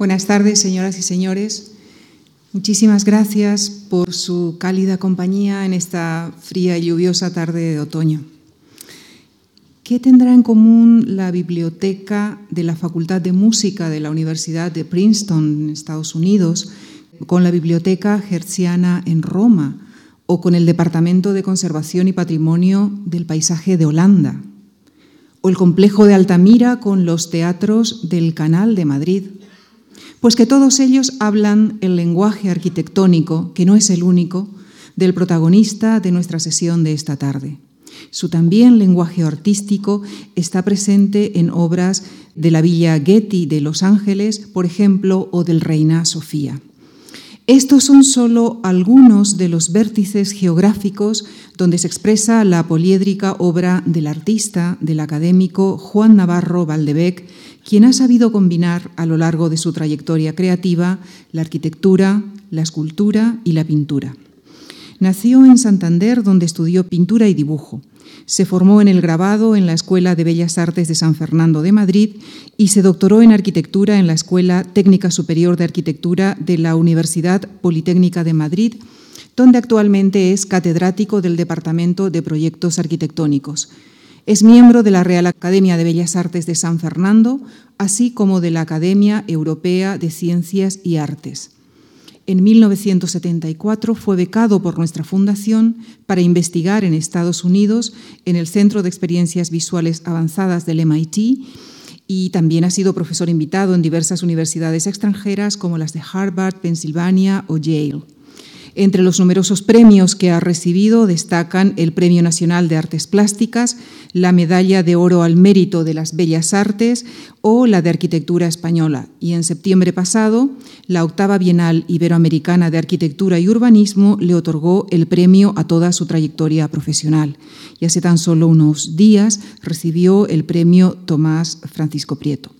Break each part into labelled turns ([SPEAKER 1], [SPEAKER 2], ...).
[SPEAKER 1] Buenas tardes, señoras y señores. Muchísimas gracias por su cálida compañía en esta fría y lluviosa tarde de otoño. ¿Qué tendrá en común la biblioteca de la Facultad de Música de la Universidad de Princeton, en Estados Unidos, con la Biblioteca Hertziana en Roma o con el Departamento de Conservación y Patrimonio del Paisaje de Holanda? ¿O el complejo de Altamira con los teatros del Canal de Madrid? Pues que todos ellos hablan el lenguaje arquitectónico, que no es el único, del protagonista de nuestra sesión de esta tarde. Su también lenguaje artístico está presente en obras de la Villa Getty de Los Ángeles, por ejemplo, o del Reina Sofía. Estos son solo algunos de los vértices geográficos donde se expresa la poliédrica obra del artista, del académico Juan Navarro Valdebec, quien ha sabido combinar a lo largo de su trayectoria creativa la arquitectura, la escultura y la pintura. Nació en Santander, donde estudió pintura y dibujo. Se formó en el grabado en la Escuela de Bellas Artes de San Fernando de Madrid y se doctoró en arquitectura en la Escuela Técnica Superior de Arquitectura de la Universidad Politécnica de Madrid, donde actualmente es catedrático del Departamento de Proyectos Arquitectónicos. Es miembro de la Real Academia de Bellas Artes de San Fernando, así como de la Academia Europea de Ciencias y Artes. En 1974 fue becado por nuestra fundación para investigar en Estados Unidos en el Centro de Experiencias Visuales Avanzadas del MIT y también ha sido profesor invitado en diversas universidades extranjeras como las de Harvard, Pensilvania o Yale. Entre los numerosos premios que ha recibido destacan el Premio Nacional de Artes Plásticas, la Medalla de Oro al Mérito de las Bellas Artes o la de Arquitectura Española. Y en septiembre pasado, la octava Bienal Iberoamericana de Arquitectura y Urbanismo le otorgó el premio a toda su trayectoria profesional. Y hace tan solo unos días recibió el premio Tomás Francisco Prieto.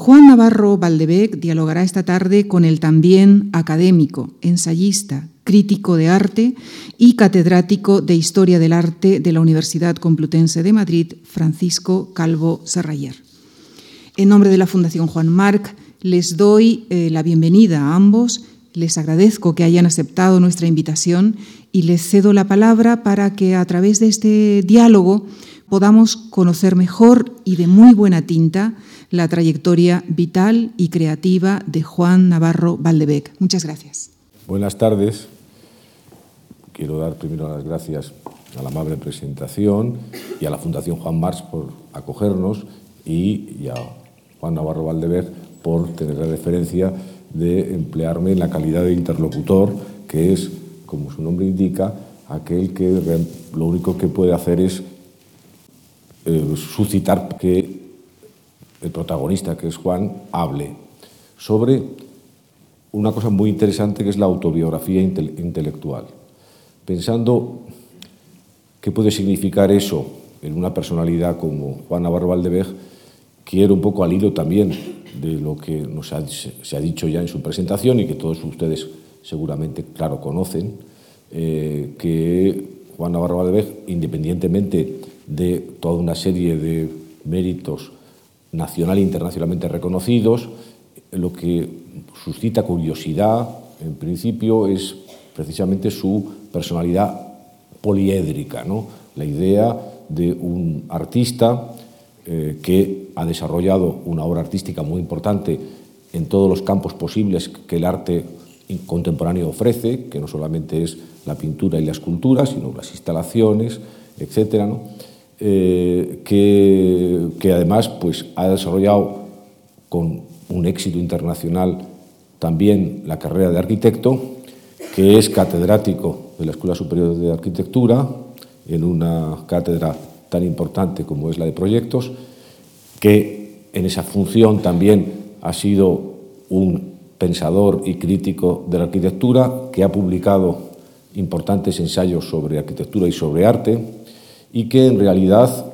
[SPEAKER 1] Juan Navarro Valdebec dialogará esta tarde con el también académico, ensayista, crítico de arte y catedrático de Historia del Arte de la Universidad Complutense de Madrid, Francisco Calvo Serrayer. En nombre de la Fundación Juan Marc, les doy eh, la bienvenida a ambos, les agradezco que hayan aceptado nuestra invitación y les cedo la palabra para que a través de este diálogo podamos conocer mejor y de muy buena tinta la trayectoria vital y creativa de Juan Navarro Valdebec. Muchas gracias.
[SPEAKER 2] Buenas tardes. Quiero dar primero las gracias a la amable presentación y a la Fundación Juan Marx por acogernos y, a Juan Navarro Valdebec por tener la deferencia de emplearme en la calidad de interlocutor, que es, como su nombre indica, aquel que lo único que puede hacer es eh, suscitar que el protagonista, que es Juan, hable sobre una cosa muy interesante que es la autobiografía intelectual. Pensando qué puede significar eso en una personalidad como Juan Navarro Valdevej, quiero un poco al hilo también de lo que nos se ha dicho ya en su presentación y que todos ustedes seguramente, claro, conocen, eh, que Juan Navarro Valdevej, independientemente de toda una serie de méritos nacional e internacionalmente reconocidos. Lo que suscita curiosidad, en principio, es precisamente su personalidad poliédrica, ¿no? la idea de un artista eh, que ha desarrollado una obra artística muy importante en todos los campos posibles que el arte contemporáneo ofrece, que no solamente es la pintura y la escultura, sino las instalaciones, etcétera, ¿no? Eh, que, además pues, ha desarrollado con un éxito internacional también la carrera de arquitecto, que es catedrático de la Escuela Superior de Arquitectura, en una cátedra tan importante como es la de proyectos, que en esa función también ha sido un pensador y crítico de la arquitectura, que ha publicado importantes ensayos sobre arquitectura y sobre arte, y que en realidad,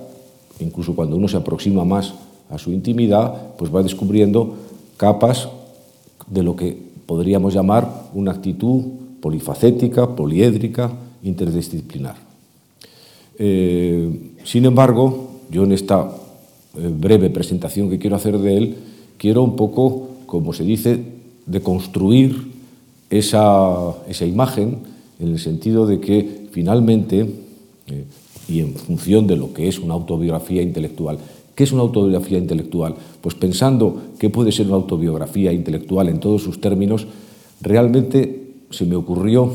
[SPEAKER 2] incluso cuando uno se aproxima más a su intimidad, pues va descubriendo capas de lo que podríamos llamar una actitud polifacética, poliédrica, interdisciplinar. Eh, sin embargo, yo en esta eh, breve presentación que quiero hacer de él, quiero un poco como se dice, de construir esa, esa imagen en el sentido de que finalmente, eh, y en función de lo que es una autobiografía intelectual, ¿qué es una autobiografía intelectual? Pues pensando qué puede ser una autobiografía intelectual en todos sus términos, realmente se me ocurrió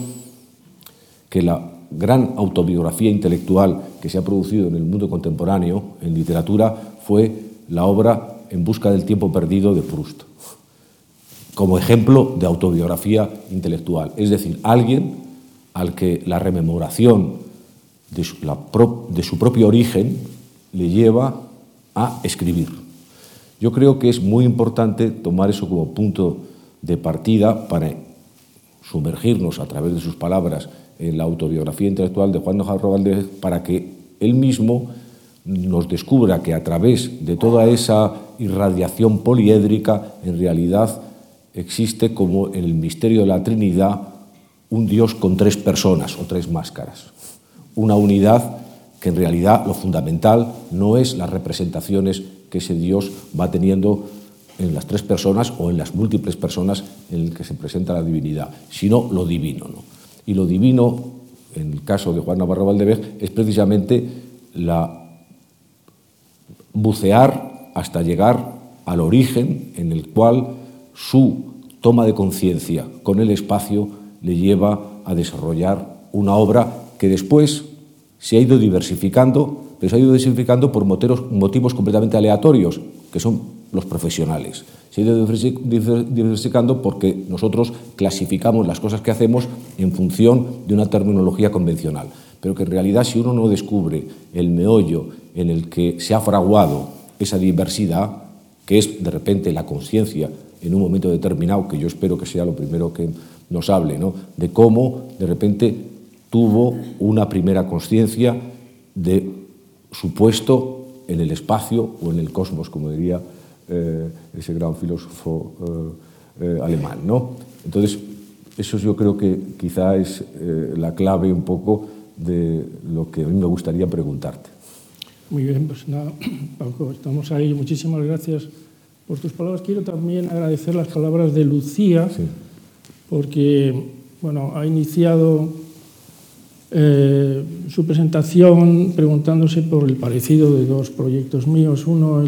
[SPEAKER 2] que la gran autobiografía intelectual que se ha producido en el mundo contemporáneo, en literatura, fue la obra En busca del tiempo perdido de Proust, como ejemplo de autobiografía intelectual. Es decir, alguien al que la rememoración de su, de su propio origen le lleva a escribir. Yo creo que es muy importante tomar eso como punto de partida para sumergirnos a través de sus palabras en la autobiografía intelectual de Juan de Jarro Valdez para que él mismo nos descubra que a través de toda esa irradiación poliédrica en realidad existe como en el misterio de la Trinidad un Dios con tres personas o tres máscaras. Una unidad que en realidad lo fundamental no es las representaciones que ese Dios va teniendo en las tres personas o en las múltiples personas en las que se presenta la divinidad, sino lo divino. ¿no? Y lo divino, en el caso de Juan Navarro Valdevez, es precisamente la bucear hasta llegar al origen en el cual su toma de conciencia con el espacio le lleva a desarrollar una obra que después se ha ido diversificando, pero se ha ido diversificando por motivos completamente aleatorios, que son los profesionales. Se ha ido diversificando porque nosotros clasificamos las cosas que hacemos en función de una terminología convencional, pero que en realidad si uno no descubre el meollo en el que se ha fraguado esa diversidad, que es de repente la conciencia en un momento determinado, que yo espero que sea lo primero que nos hable, ¿no? de cómo de repente tuvo una primera conciencia de su puesto en el espacio o en el cosmos, como diría eh, ese gran filósofo eh, eh, alemán. ¿no? Entonces, eso yo creo que quizá es la clave un poco de lo que a mí me gustaría preguntarte.
[SPEAKER 3] Muy bien, pues nada, Paco, estamos ahí. Muchísimas gracias por tus palabras. Quiero también agradecer las palabras de Lucía, porque bueno, ha iniciado su presentación preguntándose por el parecido de dos proyectos míos. Uno,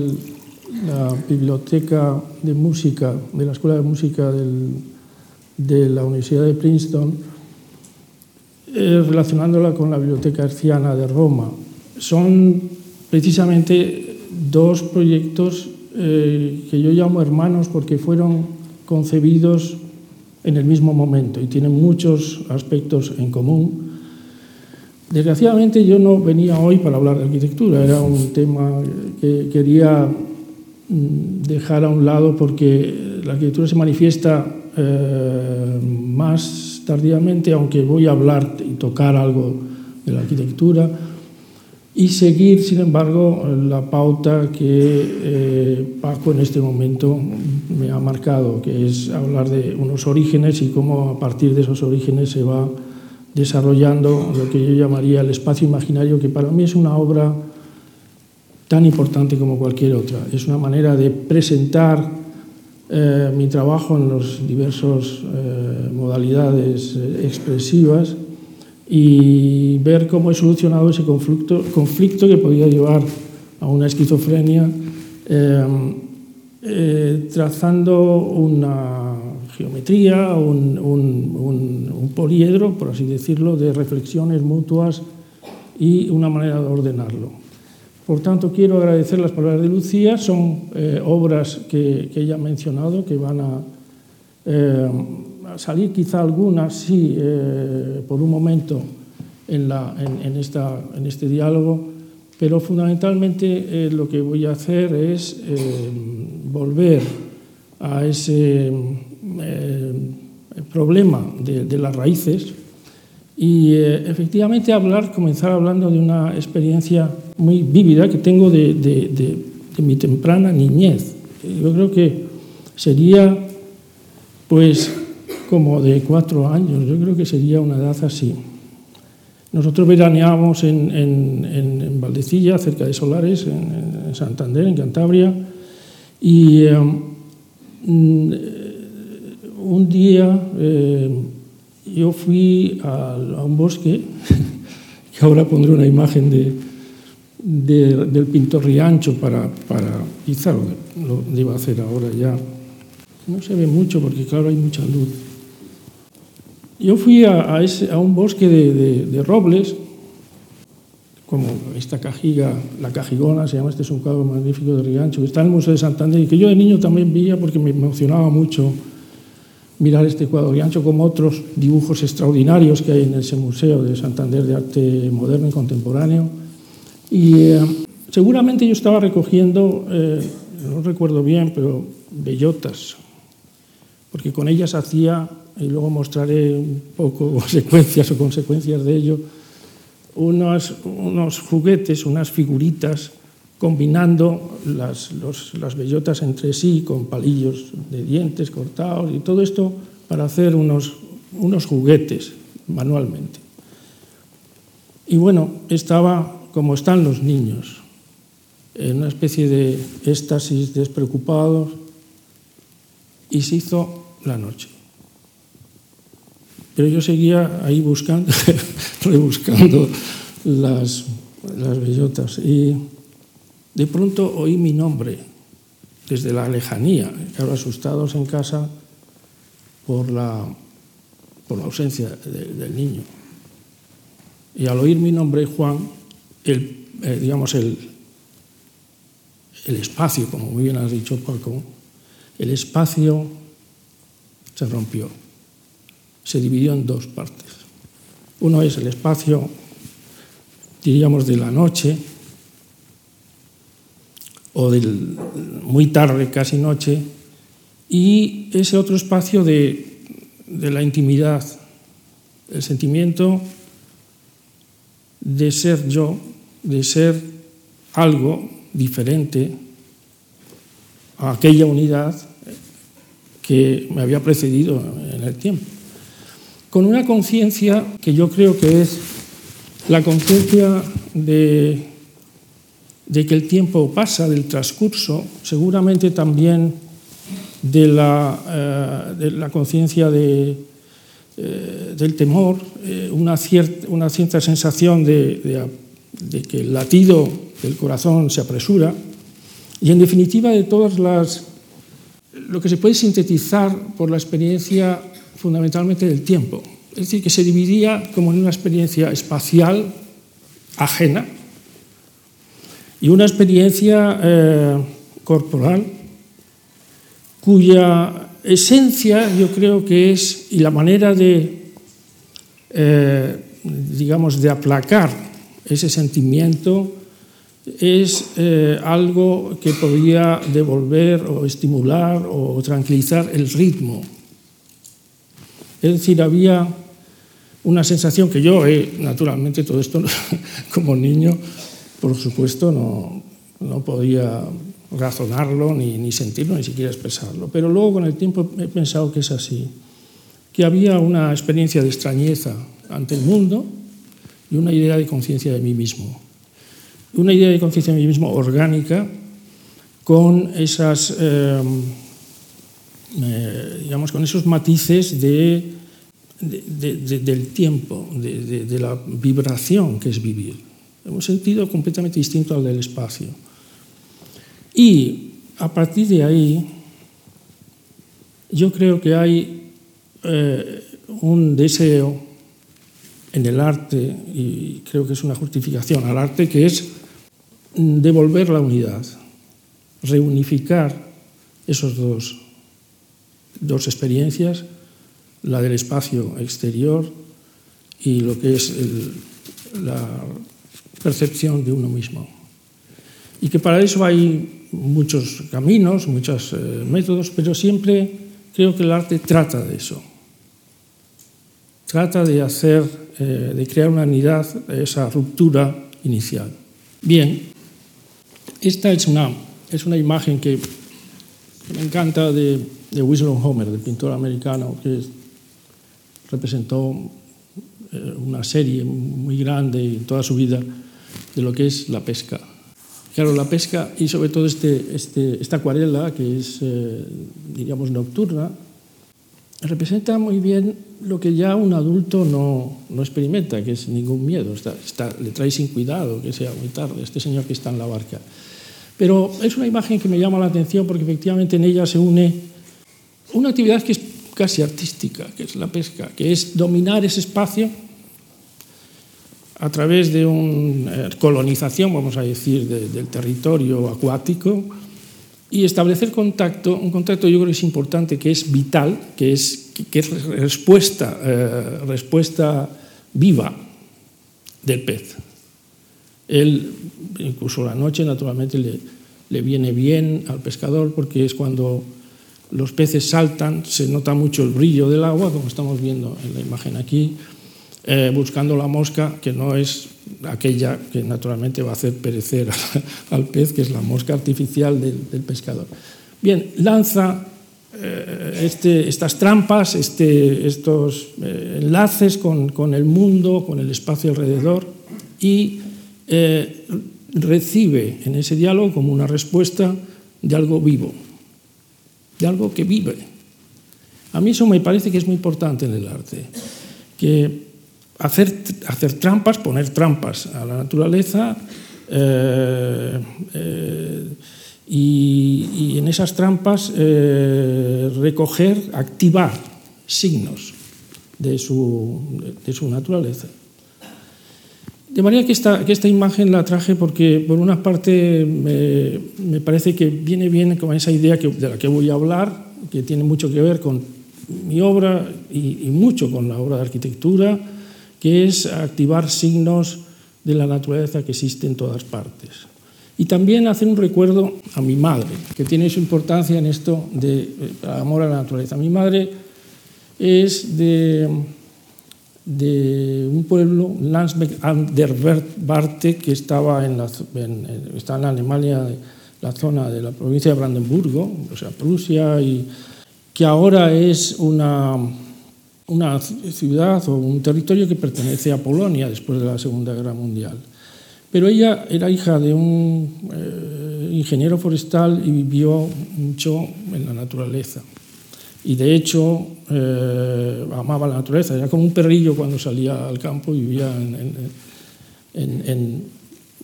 [SPEAKER 3] la biblioteca de música, de la Escuela de Música de la Universidad de Princeton, eh, relacionándola con la Biblioteca Herciana de Roma. Son precisamente dos proyectos eh, que yo llamo hermanos porque fueron concebidos en el mismo momento y tienen muchos aspectos en común. Desgraciadamente yo no venía hoy para hablar de arquitectura, era un tema que quería Mm, dejar a un lado porque la arquitectura se manifiesta eh, más tardíamente, aunque voy a hablar y tocar algo de la arquitectura, y seguir, sin embargo, la pauta que eh, Paco en este momento me ha marcado, que es hablar de unos orígenes y cómo a partir de esos orígenes se va desarrollando lo que yo llamaría el espacio imaginario, que para mí es una obra tan importante como cualquier otra. Es una manera de presentar eh, mi trabajo en las diversas eh, modalidades eh, expresivas y ver cómo he solucionado ese conflicto, que podía llevar a una esquizofrenia, trazando una geometría, un, poliedro, por así decirlo, de reflexiones mutuas y una manera de ordenarlo. Por tanto, quiero agradecer las palabras de Lucía. Son eh, obras que, ella ha mencionado, que van a, eh, salir quizá algunas, sí, eh, por un momento en, este diálogo, pero fundamentalmente lo que voy a hacer es volver a ese problema de las raíces y efectivamente hablar, comenzar hablando de una experiencia muy vívida que tengo de, de, mi temprana niñez. Yo creo que sería, pues, como de cuatro años, yo creo que sería una edad así. Nosotros veraneábamos en, en, en, Valdecilla, cerca de Solares, en, Santander, en Cantabria, y em, mm, un día yo fui a, un bosque, que ahora pondré una imagen de, del pintor Riancho para, para quizá lo, iba a hacer ahora ya. No se ve mucho porque claro hay mucha luz. Yo fui a, a, un bosque de, robles, como esta cajiga, la cajigona, se llama, este es un cuadro magnífico de Riancho, que está en el Museo de Santander y que yo de niño también veía porque me emocionaba mucho mirar este cuadro de ancho como otros dibujos extraordinarios que hay en ese Museo de Santander de Arte Moderno y Contemporáneo. Y eh, seguramente yo estaba recogiendo, eh, no recuerdo bien, pero bellotas, porque con ellas hacía, y luego mostraré un poco secuencias o consecuencias de ello, unos, unos juguetes, unas figuritas combinando las, las, bellotas entre sí con palillos de dientes cortados y todo esto para hacer unos, unos juguetes manualmente. Y bueno, estaba como están los niños, en una especie de éxtasis despreocupados, y se hizo la noche. Pero yo seguía ahí buscando, rebuscando las, las bellotas. Y de pronto oí mi nombre desde la lejanía, claro, asustados en casa por la, por la ausencia del niño. Y al oír mi nombre, Juan, el, eh, digamos, el, el espacio, como muy bien has dicho, Paco, el espacio se rompió se dividió en dos partes. Uno es el espacio, diríamos, de la noche, o del muy tarde, casi noche, y ese otro espacio de, de la intimidad, el sentimiento de ser yo, de ser algo diferente a aquella unidad que me había precedido en el tiempo. Con una conciencia que yo creo que es la conciencia de, que el tiempo pasa, del transcurso, seguramente también de la, eh, conciencia eh, del temor, eh, una, una, cierta sensación de, de, que el latido del corazón se apresura y en definitiva de todas las lo que se puede sintetizar por la experiencia fundamentalmente del tiempo. Es decir, que se dividía como en una experiencia espacial ajena y una experiencia eh, corporal cuya esencia yo creo que es, y la manera de, eh, digamos, de aplacar ese sentimiento es eh, algo que podía devolver o estimular o tranquilizar el ritmo. Es decir, había una sensación que yo, naturalmente, todo esto como niño, por supuesto, no, no podía razonarlo, ni, ni, sentirlo, ni siquiera expresarlo. Pero luego con el tiempo he pensado que es así, que había una experiencia de extrañeza ante el mundo y una idea de conciencia de mí mismo. Una idea de conciencia de mí mismo orgánica con esas... Eh, eh, digamos, con esos matices de, del tiempo, de, la vibración que es vivir. Un sentido completamente distinto al del espacio. Y a partir de ahí, yo creo que hay eh, un deseo en el arte, y creo que es una justificación al arte, que es devolver la unidad, reunificar esos dos dos experiencias, la del espacio exterior y lo que es la percepción de uno mismo. Y que para eso hay muchos caminos, muchos eh, métodos, pero siempre creo que el arte trata de eso. Trata de hacer, eh, de crear una unidad, esa ruptura inicial. Bien, esta es una, es una imagen que me encanta de de Winslow Homer, del pintor americano, que representó eh, una serie muy grande en toda su vida de lo que es la pesca. Claro, la pesca y sobre todo este, este, esta acuarela, que es, eh, diríamos, nocturna, representa muy bien lo que ya un adulto no, no experimenta, que es ningún miedo. Está, está, le trae sin cuidado que sea muy tarde, este señor que está en la barca. Pero es una imagen que me llama la atención porque efectivamente en ella se une una actividad que es casi artística, que es la pesca, que es dominar ese espacio a través de una eh, colonización, vamos a decir, de, del territorio acuático y establecer contacto, un contacto yo creo que es importante, que es vital, que es, que es respuesta, eh, respuesta viva del pez. Él, incluso la noche, naturalmente, le, le viene bien al pescador porque es cuando los peces saltan, se nota mucho el brillo del agua, como estamos viendo en la imagen aquí, eh, buscando la mosca, que no es aquella que naturalmente va a hacer perecer al pez, que es la mosca artificial del, del pescador. Bien, lanza eh, este, estas trampas, este, estos eh, enlaces con, con, el mundo, con el espacio alrededor, y eh, recibe en ese diálogo como una respuesta de algo vivo, de algo que vive. A mí eso me parece que es muy importante en el arte, que hacer, hacer trampas, poner trampas a la naturaleza eh, eh, y, en esas trampas eh, recoger, activar signos de su, de su naturaleza. De manera que esta, que esta, imagen la traje porque, por una parte, me, me, parece que viene bien con esa idea de la que voy a hablar, que tiene mucho que ver con mi obra y mucho con la obra de arquitectura, que es activar signos de la naturaleza que existe en todas partes. Y también hacer un recuerdo a mi madre, que tiene su importancia en esto de eh, amor a la naturaleza. Mi madre es de un pueblo, Landsbeck an der Barte, que estaba en, la, en, está Alemania, la zona de la provincia de Brandenburgo, o sea, Prusia, y que ahora es una, una ciudad o un territorio que pertenece a Polonia después de la Segunda Guerra Mundial. Pero ella era hija de un eh, ingeniero forestal y vivió mucho en la naturaleza. Y de hecho eh, amaba la naturaleza, era como un perrillo cuando salía al campo, vivía en, en,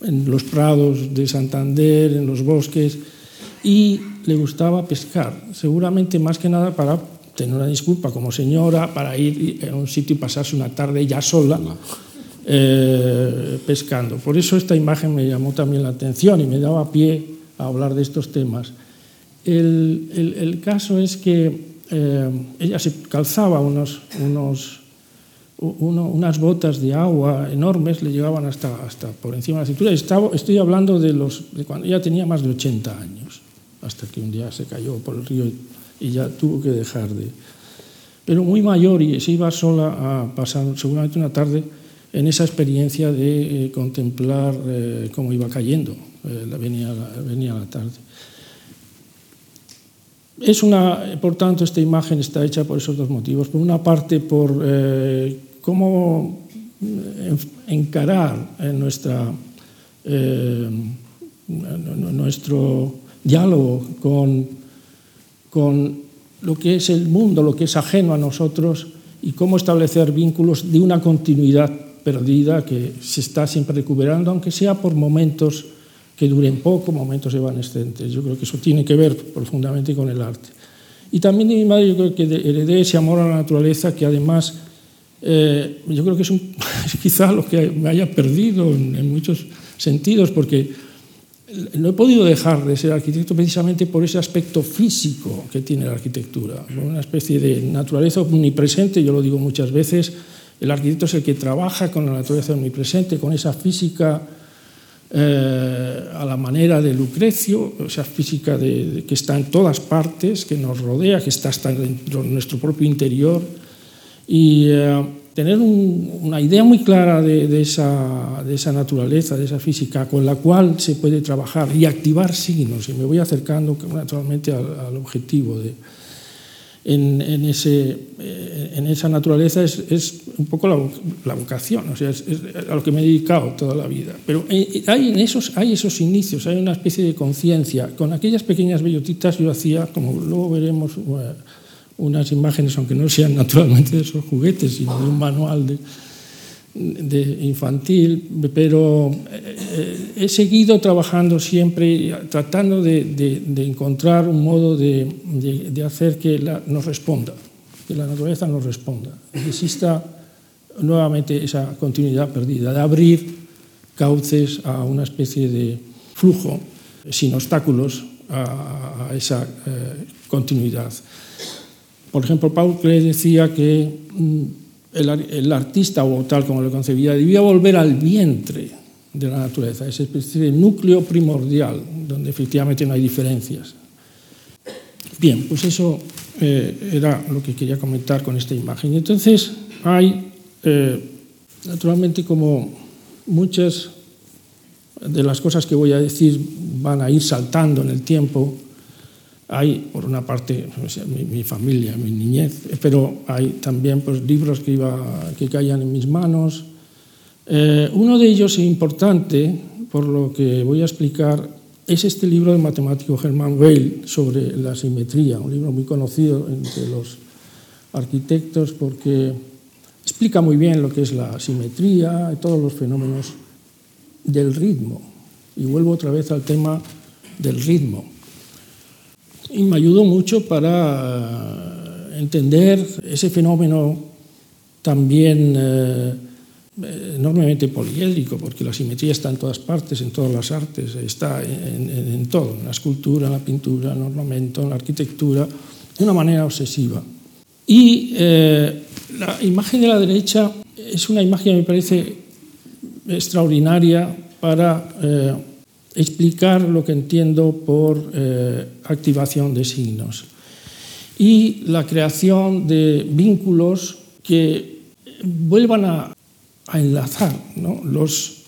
[SPEAKER 3] en, los prados de Santander, en los bosques, y le gustaba pescar, seguramente más que nada para tener una disculpa como señora, para ir a un sitio y pasarse una tarde ya sola. Eh, pescando. Por eso esta imagen me llamó también la atención y me daba pie a hablar de estos temas. El, el, el caso es que eh, ella se calzaba unos, unos, uno, unas botas de agua enormes, le llegaban hasta, hasta por encima de la cintura. Estaba, estoy hablando de, los, de cuando ella tenía más de 80 años, hasta que un día se cayó por el río y ya tuvo que dejar de... Pero muy mayor y se iba sola a pasar seguramente una tarde en esa experiencia de eh, contemplar eh, cómo iba cayendo, eh, venía, venía la tarde. Es una, por tanto, esta imagen está hecha por esos dos motivos. Por una parte, por eh, cómo encarar en nuestra, eh, nuestro diálogo con, con lo que es el mundo, lo que es ajeno a nosotros y cómo establecer vínculos de una continuidad perdida que se está siempre recuperando, aunque sea por momentos que duren poco, momentos evanescentes. Yo creo que eso tiene que ver profundamente con el arte. Y también de mi madre yo creo que heredé ese amor a la naturaleza que además eh, yo creo que es, un, quizá lo que me haya perdido en, en, muchos sentidos, porque no he podido dejar de ser arquitecto precisamente por ese aspecto físico que tiene la arquitectura, una especie de naturaleza omnipresente, yo lo digo muchas veces, el arquitecto es el que trabaja con la naturaleza omnipresente, con esa física eh, a la manera de Lucrecio, esa física de, que está en todas partes, que nos rodea, que está hasta de nuestro propio interior, y eh, tener un, una idea muy clara de, de, esa, de, esa, naturaleza, de esa física, con la cual se puede trabajar y activar signos, y me voy acercando naturalmente al, al objetivo de en, ese, eh, en esa naturaleza es, es un poco la, la, vocación, o sea, es, a lo que me he dedicado toda la vida. Pero hay, en esos, hay esos inicios, hay una especie de conciencia. Con aquellas pequeñas bellotitas yo hacía, como luego veremos, unas imágenes, aunque no sean naturalmente de esos juguetes, sino de un manual de, infantil, pero eh, he seguido trabajando siempre, tratando de, encontrar un modo de, hacer que nos responda, que la naturaleza nos responda, que exista nuevamente esa continuidad perdida, de abrir cauces a una especie de flujo sin obstáculos a, a esa eh, continuidad. Por ejemplo, Paul Klee decía que mm, el, artista o tal como lo concebía debía volver al vientre de la naturaleza, esa especie de núcleo primordial donde efectivamente no hay diferencias. Bien, pues eso eh, era lo que quería comentar con esta imagen. Entonces hay, eh, naturalmente, como muchas de las cosas que voy a decir van a ir saltando en el tiempo, hay, por una parte, pues, mi, familia, mi niñez, pero hay también pues, libros que, iba, que caían en mis manos. Eh, uno de ellos importante, por lo que voy a explicar, es este libro del matemático Germán Weil sobre la simetría, un libro muy conocido entre los arquitectos porque explica muy bien lo que es la simetría y todos los fenómenos del ritmo. Y vuelvo otra vez al tema del ritmo y me ayudó mucho para entender ese fenómeno también eh, enormemente poliédrico, porque la simetría está en todas partes, en todas las artes, está en, todo, en la escultura, en la pintura, en el ornamento, en la arquitectura, de una manera obsesiva. Y eh, la imagen de la derecha es una imagen que me parece extraordinaria para eh, explicar lo que entiendo por eh, activación de signos. Y la creación de vínculos que vuelvan a, enlazar los,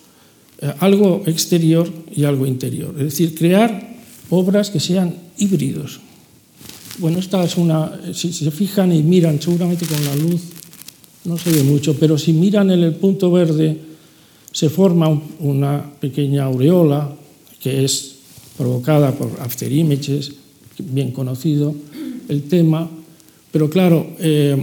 [SPEAKER 3] eh, algo exterior y algo interior, es decir, crear obras que sean híbridos. Bueno, esta es una, si se fijan y miran, seguramente con la luz no se ve mucho, pero si miran en el punto verde se forma una pequeña aureola que es provocada por after images, bien conocido el tema, pero claro, eh,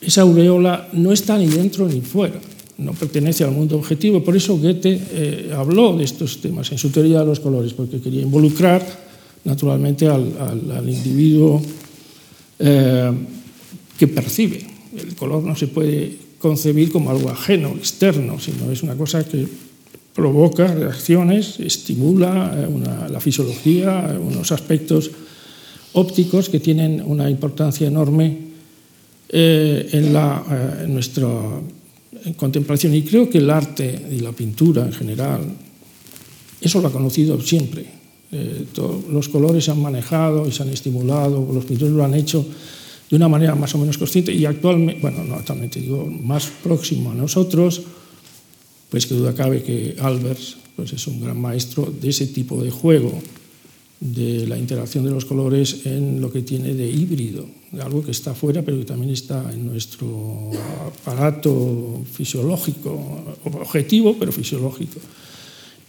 [SPEAKER 3] esa aureola no está ni dentro ni fuera, no pertenece al mundo objetivo. Por eso Goethe eh, habló de estos temas en su teoría de los colores, porque quería involucrar naturalmente al, individuo eh, que percibe. El color no se puede concebir como algo ajeno, externo, sino es una cosa que provoca reacciones, estimula eh, la fisiología, unos aspectos ópticos que tienen una importancia enorme eh, en, la, eh, nuestra contemplación. Y creo que el arte y la pintura en general, eso lo ha conocido siempre. los colores se han manejado y se han estimulado, los pintores lo han hecho de una manera más o menos consciente y actualmente, bueno, no actualmente digo, más próximo a nosotros, pues que duda cabe que Albers pues es un gran maestro de ese tipo de juego, de la interacción de los colores en lo que tiene de híbrido, algo que está fuera pero que también está en nuestro aparato fisiológico, objetivo pero fisiológico.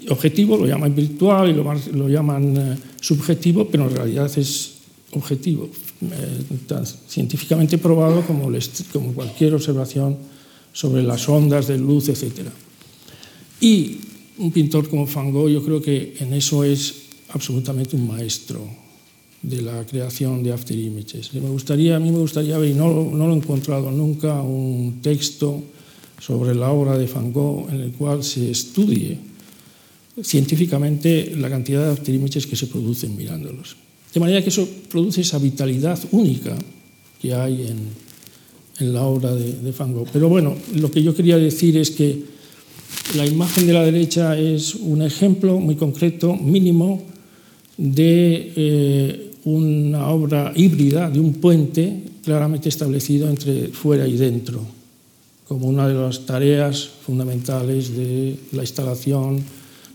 [SPEAKER 3] Objetivo lo llaman virtual y lo, lo llaman eh, subjetivo, pero en realidad es objetivo, eh, científicamente probado como, como cualquier observación sobre las ondas de luz, etcétera. Y un pintor como Van Gogh yo creo que en eso es absolutamente un maestro de la creación de after images. me gustaría, a mí me gustaría ver, y no, no lo he encontrado nunca, un texto sobre la obra de Van Gogh en el cual se estudie científicamente la cantidad de after images que se producen mirándolos. De manera que eso produce esa vitalidad única que hay en, en la obra de, de Van Gogh. Pero bueno, lo que yo quería decir es que la imagen de la derecha es un ejemplo muy concreto, mínimo, de eh, una obra híbrida, de un puente claramente establecido entre fuera y dentro, como una de las tareas fundamentales de la instalación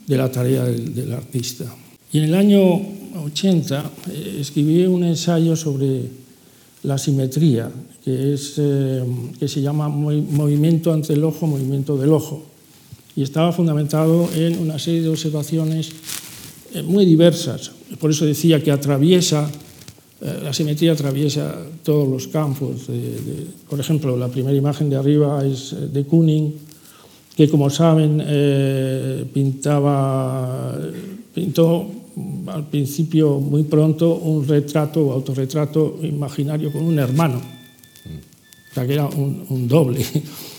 [SPEAKER 3] de la tarea del, artista. Y en el año 80 eh, escribí un ensayo sobre la simetría, que, es, eh, que se llama movimiento ante el ojo, movimiento del ojo. y estaba fundamentado en una serie de observaciones eh, muy diversas. Por eso decía que atraviesa, eh, la simetría atraviesa todos los campos. De, de, por ejemplo, la primera imagen de arriba es eh, de Kuning, que como saben eh, pintaba, pintó al principio muy pronto un retrato o autorretrato imaginario con un hermano, o sea que era un, un doble.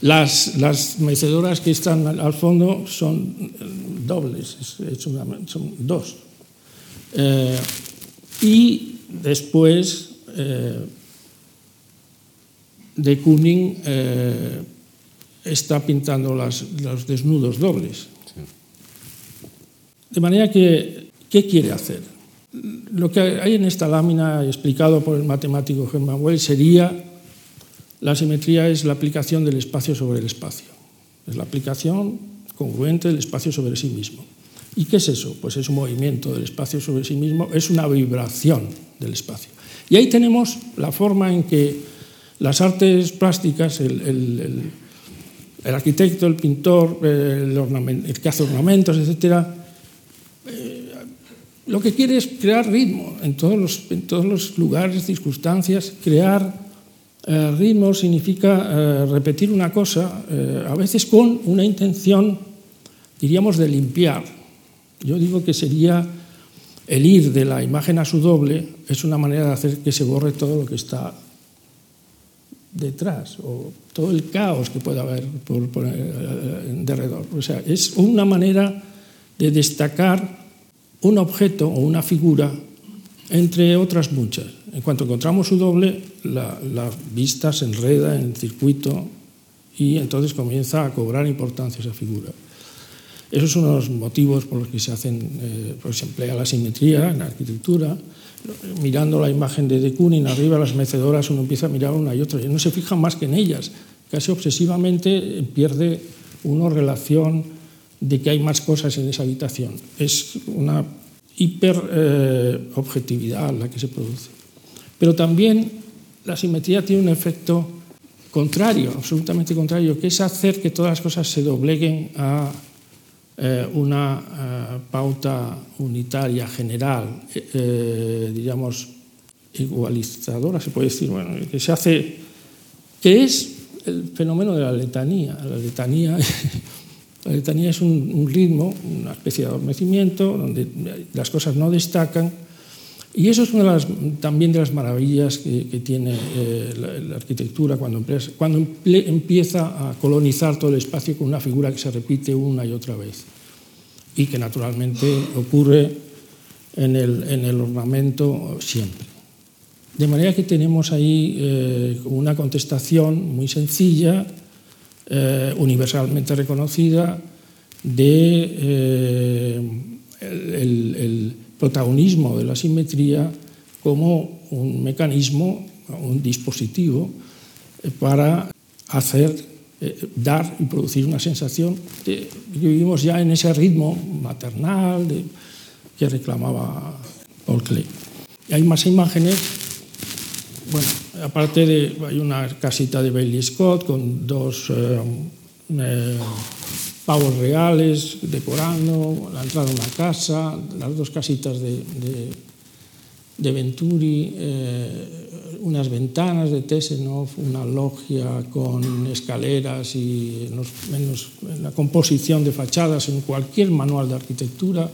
[SPEAKER 3] Las, las, mecedoras que están al fondo son dobles, son dos. Eh, y después eh, de Kuning eh, está pintando las, los desnudos dobles. De manera que, ¿qué quiere hacer? Lo que hay en esta lámina, explicado por el matemático Hermann Weyl, sería la simetría es la aplicación del espacio sobre el espacio. Es la aplicación congruente del espacio sobre sí mismo. ¿Y qué es eso? Pues es un movimiento del espacio sobre sí mismo, es una vibración del espacio. Y ahí tenemos la forma en que las artes plásticas, el, arquitecto, el pintor, el, el que hace ornamentos, etcétera, lo que quiere es crear ritmo en todos los, en todos los lugares, circunstancias. Crear eh, ritmo significa eh, repetir una cosa, eh, a veces con una intención, diríamos, de limpiar. Yo digo que sería el ir de la imagen a su doble, es una manera de hacer que se borre todo lo que está detrás o todo el caos que pueda haber por, por, alrededor. O sea, es una manera de destacar un objeto o una figura entre otras muchas. En cuanto encontramos su doble, la, vista se enreda en el circuito y entonces comienza a cobrar importancia esa figura. Esos son los motivos por los que eh, se emplea la simetría en la arquitectura. Mirando la imagen de De Kooning, arriba las mecedoras, uno empieza a mirar una y otra y no se fija más que en ellas. Casi obsesivamente pierde una relación de que hay más cosas en esa habitación. Es una hiperobjetividad eh, la que se produce. Pero también la simetría tiene un efecto contrario, absolutamente contrario, que es hacer que todas las cosas se dobleguen a eh, una eh, pauta unitaria, general, digamos, igualizadora, se puede decir, bueno, que se hace, que es el fenómeno de la letanía. La letanía La letanía es un, ritmo, una especie de adormecimiento, donde las cosas no destacan. Y eso es una de las, también de las maravillas que, tiene eh, la, arquitectura cuando, empieza a colonizar todo el espacio con una figura que se repite una y otra vez. Y que naturalmente ocurre en el, en el ornamento siempre. De manera que tenemos ahí eh, una contestación muy sencilla eh, universalmente reconocida de el, protagonismo de la simetría como un mecanismo, un dispositivo eh, para hacer, dar y producir una sensación de vivimos ya en ese ritmo maternal que reclamaba Paul Klee. Hay más imágenes, bueno, aparte de, hay una casita de Bailey Scott con dos eh, eh, pavos reales, decorando, la entrada de una casa, las dos casitas de, de, de Venturi, eh, unas ventanas de Tesenov, una logia con escaleras y en, los, en, los, en la composición de fachadas en cualquier manual de arquitectura,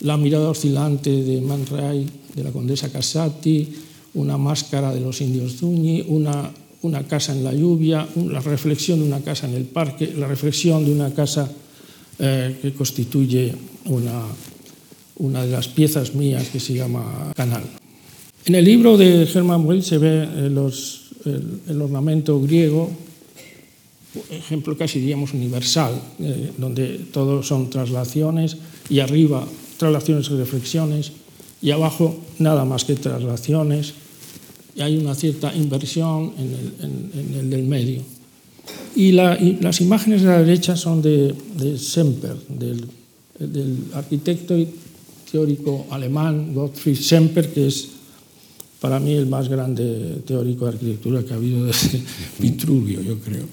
[SPEAKER 3] la mirada oscilante de Man Ray, de la condesa Casati, una máscara de los indios Zuñi, una una casa en la lluvia, la reflexión de una casa en el parque, la reflexión de una casa eh, que constituye una, una de las piezas mías que se llama Canal. En el libro de Hermann Weyl se ve eh, el, ornamento griego, ejemplo casi diríamos universal, eh, donde todo son traslaciones y arriba traslaciones y reflexiones y abajo nada más que traslaciones y hay una cierta inversión en el, del medio. Y, las imágenes de la derecha son de, Semper, del, arquitecto y teórico alemán Gottfried Semper, que es para mí el más grande teórico de arquitectura que ha habido desde Vitruvio, yo creo.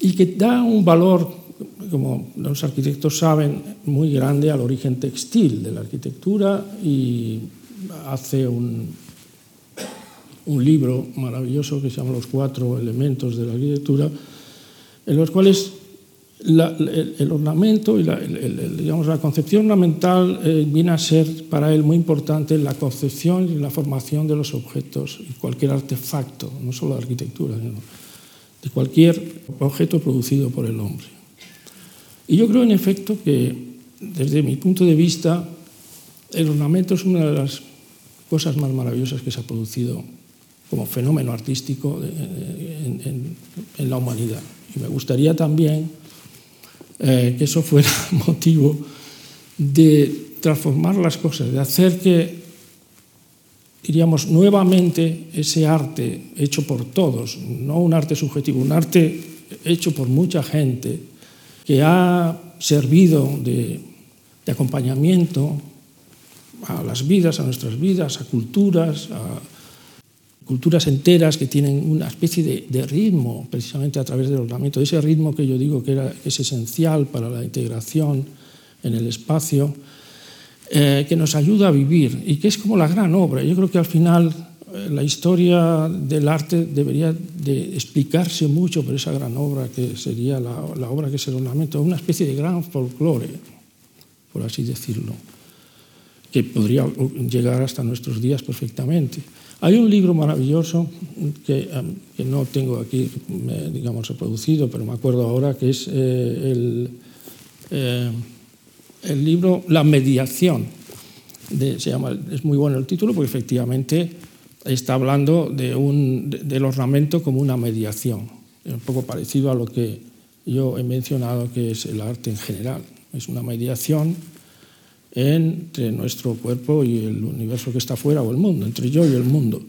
[SPEAKER 3] Y que da un valor, como los arquitectos saben, muy grande al origen textil de la arquitectura y hace un, un libro maravilloso que se llama Los cuatro elementos de la arquitectura, en los cuales el, ornamento y la, digamos, la concepción ornamental eh, viene a ser para él muy importante la concepción y la formación de los objetos y cualquier artefacto, no solo de arquitectura, sino de cualquier objeto producido por el hombre. Y yo creo, en efecto, que desde mi punto de vista, el ornamento es una de las cosas más maravillosas que se ha producido como fenómeno artístico en, la humanidad. Y me gustaría también eh, que eso fuera motivo de transformar las cosas, de hacer que, diríamos, nuevamente ese arte hecho por todos, no un arte subjetivo, un arte hecho por mucha gente, que ha servido de, de acompañamiento a las vidas, a nuestras vidas, a culturas, a culturas enteras que tienen una especie de, ritmo, precisamente a través del ornamento, ese ritmo que yo digo que es esencial para la integración en el espacio, eh, que nos ayuda a vivir y que es como la gran obra. Yo creo que al final eh, la historia del arte debería de explicarse mucho por esa gran obra que sería la, la obra que es el ornamento, una especie de gran folclore, por así decirlo, que podría llegar hasta nuestros días perfectamente. Hay un libro maravilloso que, que no tengo aquí, digamos, reproducido, pero me acuerdo ahora, que es eh, el, eh, el, libro La mediación. De, se llama, es muy bueno el título porque efectivamente está hablando de un, del ornamento como una mediación. Un poco parecido a lo que yo he mencionado que es el arte en general. Es una mediación entre nuestro cuerpo y el universo que está fuera o el mundo, entre yo y el mundo.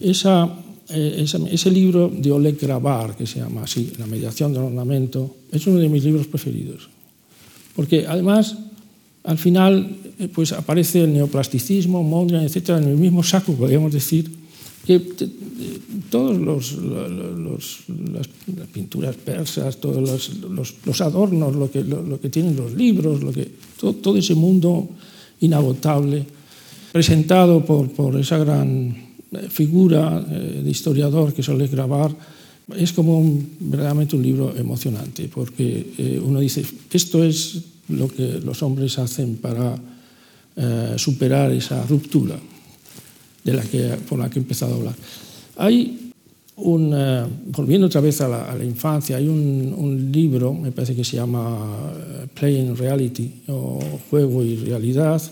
[SPEAKER 3] Esa, eh, ese libro de Oleg Grabar, que se llama así, La mediación del ornamento, es uno de mis libros preferidos. Porque además, al final, eh, pues aparece el neoplasticismo, Mondrian, etcétera, en el mismo saco, podríamos decir, que todos los, los, las, las, pinturas persas, todos los, los, los adornos, lo que, lo, lo que, tienen los libros, lo que, todo, todo ese mundo inagotable, presentado por, por, esa gran eh, figura eh, de historiador que suele grabar, es como un, verdaderamente un libro emocionante, porque eh, uno dice, esto es lo que los hombres hacen para eh, superar esa ruptura. De la que, por la que he empezado a hablar. Hay un, eh, volviendo otra vez a la, infancia, hay un, libro, me parece que se llama eh, Playing Reality o Juego y Realidad,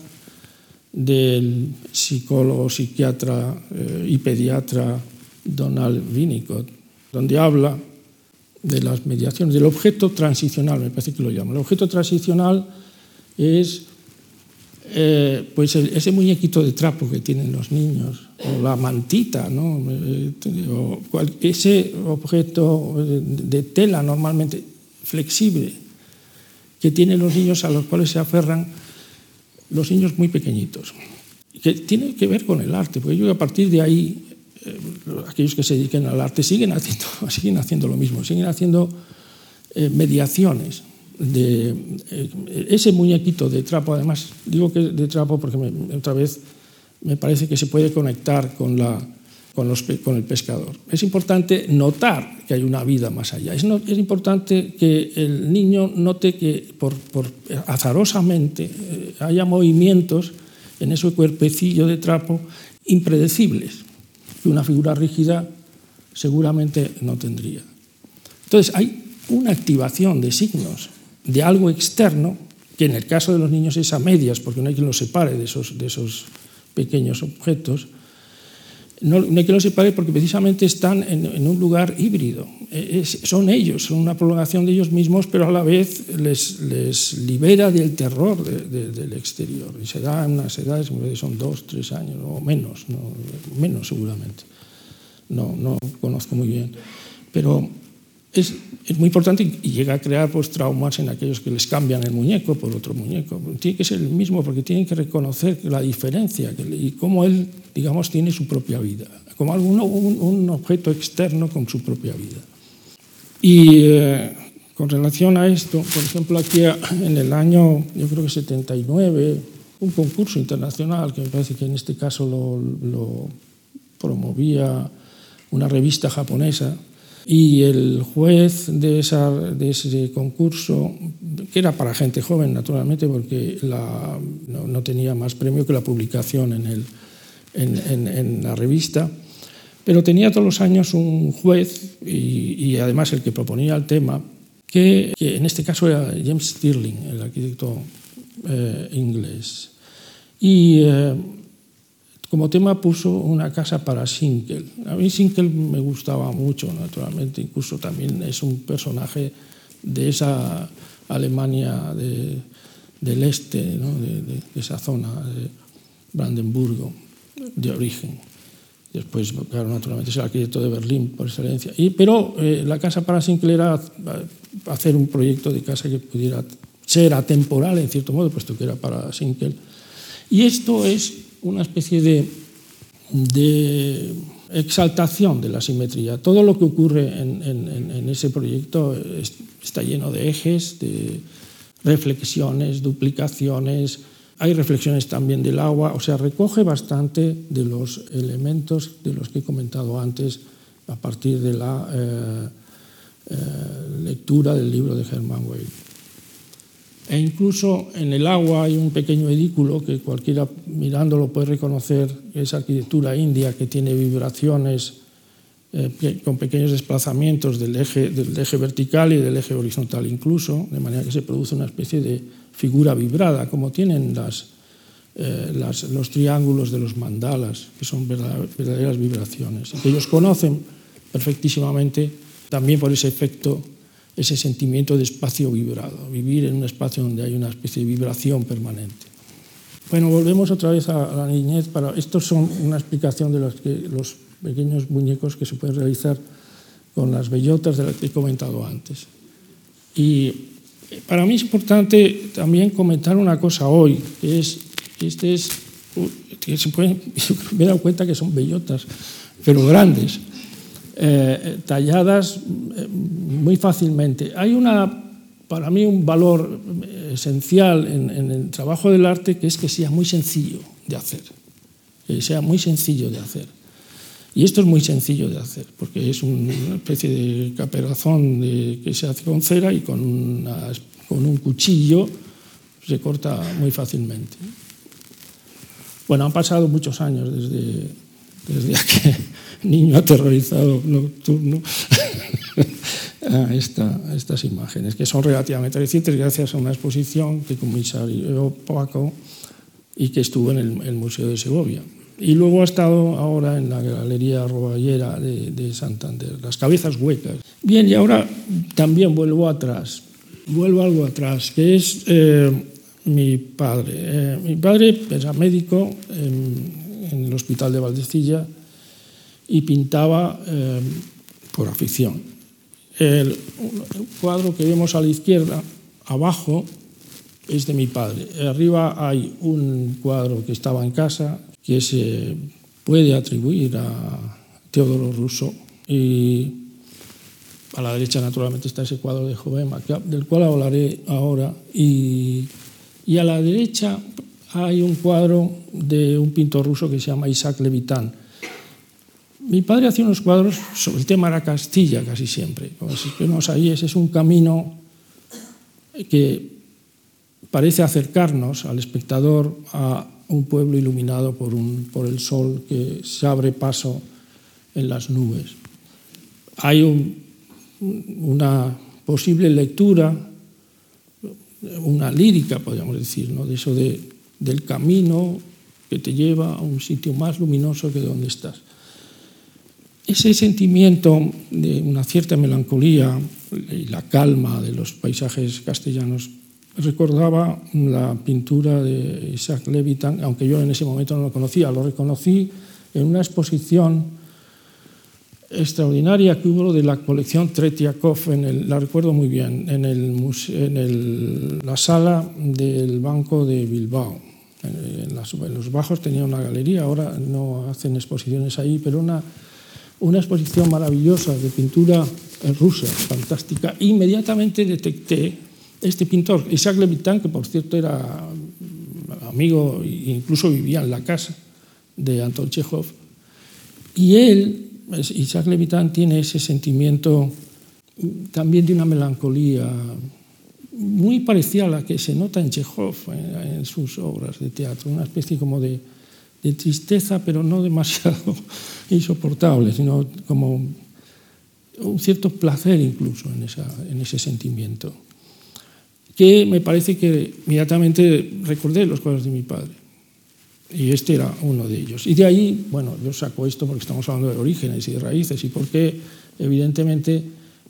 [SPEAKER 3] del psicólogo, psiquiatra eh, y pediatra Donald Winnicott, donde habla de las mediaciones, del objeto transicional, me parece que lo llama. El objeto transicional es eh, pues ese muñequito de trapo que tienen los niños, o la mantita, ¿no? Eh, o ese objeto de tela normalmente flexible que tienen los niños a los cuales se aferran los niños muy pequeñitos, que tiene que ver con el arte, porque yo a partir de ahí, eh, aquellos que se dediquen al arte siguen haciendo, siguen haciendo lo mismo, siguen haciendo mediaciones eh, ese muñequito de trapo, además digo que de trapo porque otra vez me parece que se puede conectar con, la, con, los, con, el pescador. Es importante notar que hay una vida más allá. Es, es importante que el niño note que por, por azarosamente eh, haya movimientos en ese cuerpecillo de trapo impredecibles que una figura rígida seguramente no tendría. Entonces hay una activación de signos de algo externo, que en el caso de los niños es a medias, porque no hay quien los separe de esos, de esos pequeños objetos, no, hay quien los separe porque precisamente están en, un lugar híbrido. E, son ellos, son una prolongación de ellos mismos, pero a la vez les, les libera del terror del exterior. Y se da en unas edades, son dos, tres años o menos, menos seguramente. No, no conozco muy bien. Pero es, es, muy importante y llega a crear pues, traumas en aquellos que les cambian el muñeco por otro muñeco. Tiene que ser el mismo porque tienen que reconocer la diferencia y cómo él, digamos, tiene su propia vida, como un, un objeto externo con su propia vida. Y eh, con relación a esto, por ejemplo, aquí en el año, yo creo que 79, un concurso internacional que me parece que en este caso lo promovía una revista japonesa, y el juez de, ese concurso, que era para gente joven, naturalmente, porque no, tenía más premio que la publicación en, el, la revista, pero tenía todos los años un juez y, y además el que proponía el tema, que, que, en este caso era James Stirling, el arquitecto eh, inglés. Y eh, como tema puso una casa para Sinkel. A mí Sinkel me gustaba mucho, naturalmente, incluso también es un personaje de esa Alemania de, del este, ¿no? de, de, de, esa zona de Brandenburgo, de origen. Después, claro, naturalmente es el arquitecto de Berlín por excelencia. Y, pero eh, la casa para Sinkel era hacer un proyecto de casa que pudiera ser atemporal, en cierto modo, puesto que era para Sinkel. Y esto es una especie de, exaltación de la simetría. Todo lo que ocurre en, ese proyecto es, está lleno de ejes, de reflexiones, duplicaciones, hay reflexiones también del agua, o sea, recoge bastante de los elementos de los que he comentado antes a partir de la eh, eh, lectura del libro de Hermann Weyl. E incluso en el agua hay un pequeño edículo que cualquiera mirándolo puede reconocer, es arquitectura india que tiene vibraciones eh, con pequeños desplazamientos del eje, del eje vertical y del eje horizontal incluso, de manera que se produce una especie de figura vibrada, como tienen eh, los triángulos de los mandalas, que son verdaderas vibraciones, que ellos conocen perfectísimamente también por ese efecto ese sentimiento de espacio vibrado, vivir en un espacio donde hay una especie de vibración permanente. Bueno, volvemos otra vez a la niñez. Para, estos son una explicación de los, que, los pequeños muñecos que se pueden realizar con las bellotas de las que he comentado antes. Y para mí es importante también comentar una cosa hoy, que es este es, que se pueden, me he dado cuenta que son bellotas, pero grandes eh, talladas eh, muy fácilmente. Hay una, para mí un valor esencial en, el trabajo del arte que es que sea muy sencillo de hacer, que sea muy sencillo de hacer. Y esto es muy sencillo de hacer, porque es una especie de caperazón de, que se hace con cera y con, un cuchillo se corta muy fácilmente. Bueno, han pasado muchos años desde, desde niño aterrorizado nocturno a, esta, a, estas imágenes, que son relativamente recientes gracias a una exposición que comisarió Paco y que estuvo en el, el, Museo de Segovia. Y luego ha estado ahora en la Galería Roballera de, de Santander, Las Cabezas Huecas. Bien, y ahora también vuelvo atrás, vuelvo algo atrás, que es eh, mi padre. Eh, mi padre era médico en, en el Hospital de Valdecilla, y pintaba eh, por afición. El, cuadro que vemos a la izquierda, abajo, es de mi padre. Arriba hay un cuadro que estaba en casa que se puede atribuir a Teodoro Russo y a la derecha naturalmente está ese cuadro de Jovema, del cual hablaré ahora y, y a la derecha hay un cuadro de un pintor ruso que se llama Isaac Levitan mi padre hacía unos cuadros sobre el tema de la Castilla casi siempre. Como si vemos ahí, ese es un camino que parece acercarnos al espectador a un pueblo iluminado por, un, por el sol que se abre paso en las nubes. Hay un, una posible lectura, una lírica, podríamos decir, ¿no? de eso de, del camino que te lleva a un sitio más luminoso que donde estás ese sentimiento de una cierta melancolía y la calma de los paisajes castellanos recordaba la pintura de Isaac Levitan, aunque yo en ese momento no lo conocía, lo reconocí en una exposición extraordinaria que hubo de la colección Tretiakov, en el, la recuerdo muy bien, en, el, en el, la sala del Banco de Bilbao. En, las, en, los bajos tenía una galería, ahora no hacen exposiciones ahí, pero una, una exposición maravillosa de pintura rusa, fantástica. Inmediatamente detecté este pintor, Isaac Levitan, que por cierto era amigo e incluso vivía en la casa de Anton Chekhov, y él Isaac Levitan tiene ese sentimiento también de una melancolía muy parecida a la que se nota en Chekhov, en, sus obras de teatro, una especie como de, de tristeza, pero no demasiado insoportable, sino como un cierto placer incluso en, esa, en ese sentimiento, que me parece que inmediatamente recordé los cuadros de mi padre. Y este era uno de ellos. Y de ahí, bueno, yo saco esto porque estamos hablando de orígenes y de raíces y porque, evidentemente,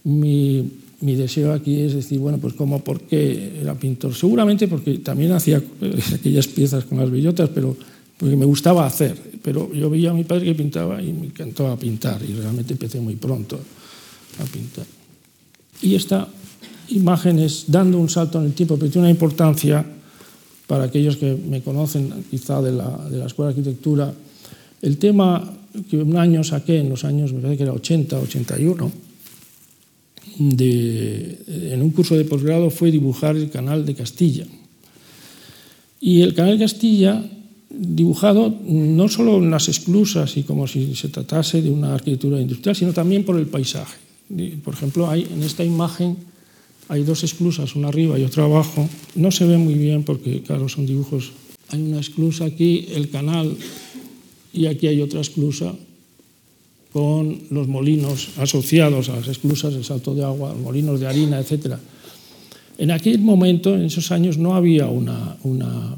[SPEAKER 3] mi, mi deseo aquí es decir, bueno, pues cómo, por qué era pintor. Seguramente porque también hacía aquellas piezas con las bellotas, pero porque me gustaba hacer. Pero yo veía a mi padre que pintaba y me encantaba pintar y realmente empecé muy pronto a pintar. Y esta imagen es dando un salto en el tiempo, pero tiene una importancia para aquellos que me conocen quizá de la, de la Escuela de Arquitectura, el tema que un año saqué, en los años, me parece que era 80, 81, de, en un curso de posgrado fue dibujar el canal de Castilla. Y el canal de Castilla, dibujado no solo en las esclusas y como si se tratase de una arquitectura industrial, sino también por el paisaje. Por ejemplo, hay en esta imagen hay dos esclusas, una arriba y otra abajo. No se ve muy bien porque, claro, son dibujos. Hay una esclusa aquí, el canal, y aquí hay otra esclusa con los molinos asociados a las esclusas, el salto de agua, molinos de harina, etc. En aquel momento, en esos años, no había una, una,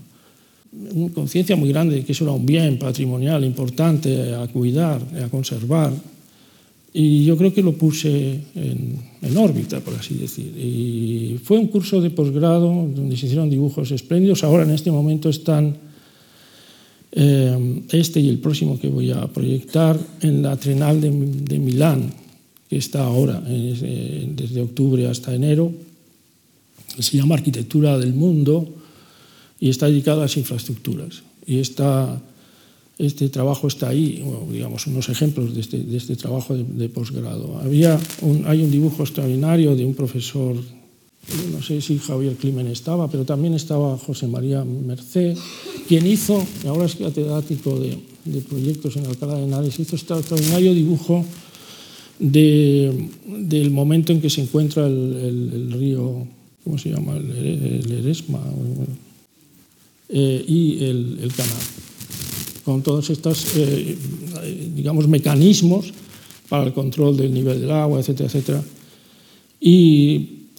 [SPEAKER 3] una conciencia muy grande de que eso era un bien patrimonial importante a cuidar, a conservar. Y yo creo que lo puse en, en, órbita, por así decir. Y fue un curso de posgrado donde se hicieron dibujos espléndidos. Ahora, en este momento, están eh, este y el próximo que voy a proyectar en la Trienal de, de Milán, que está ahora, desde octubre hasta enero. Se llama Arquitectura del Mundo y está dedicada a las infraestructuras. Y está este trabajo está ahí, digamos, unos ejemplos de este, de este trabajo de, posgrado. Había un, hay un dibujo extraordinario de un profesor, no sé si Javier Climen estaba, pero también estaba José María Mercé, quien hizo, ahora es catedrático de, de proyectos en Alcalá de Henares, hizo este extraordinario dibujo de, del momento en que se encuentra el, río, ¿cómo se llama? El, el Eresma, eh, y el, el canal con todos estos, eh, digamos, mecanismos para el control del nivel del agua, etcétera, etcétera. Y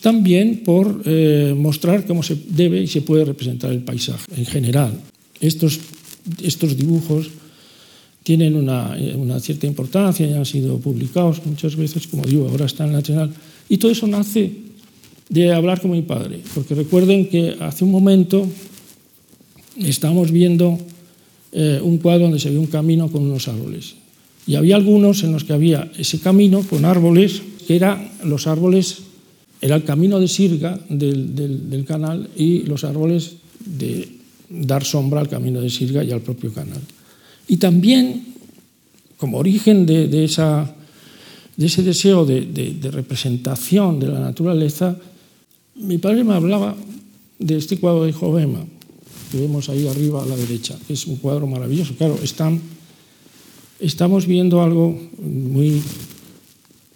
[SPEAKER 3] también por eh, mostrar cómo se debe y se puede representar el paisaje en general. Estos, estos dibujos tienen una, una, cierta importancia y han sido publicados muchas veces, como digo, ahora está en Nacional. Y todo eso nace de hablar con mi padre, porque recuerden que hace un momento estábamos viendo eh, un cuadro donde se ve un camino con unos árboles. Y había algunos en los que había ese camino con árboles, que eran los árboles, era el camino de sirga del, canal y los árboles de dar sombra al camino de sirga y al propio canal. Y también, como origen de, ese deseo de, de, de, representación de la naturaleza, mi padre me hablaba de este cuadro de Jovema, que vemos ahí arriba a la derecha. Es un cuadro maravilloso. Claro, están, estamos viendo algo muy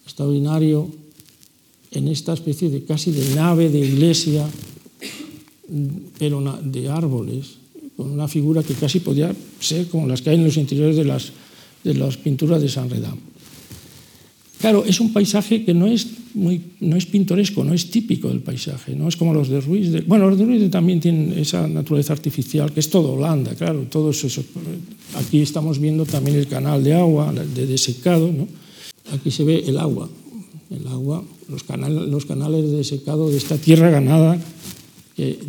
[SPEAKER 3] extraordinario en esta especie de casi de nave de iglesia, pero de árboles, con una figura que casi podía ser como las que hay en los interiores de las, de las pinturas de San Redán. Claro, es un paisaje que no es, muy, no es pintoresco, no es típico del paisaje, no es como los de Ruiz. De, bueno, los de Ruiz también tienen esa naturaleza artificial, que es todo Holanda, claro, todo eso, Aquí estamos viendo también el canal de agua, de desecado, ¿no? Aquí se ve el agua, el agua, los, canal, los canales de desecado de esta tierra ganada que,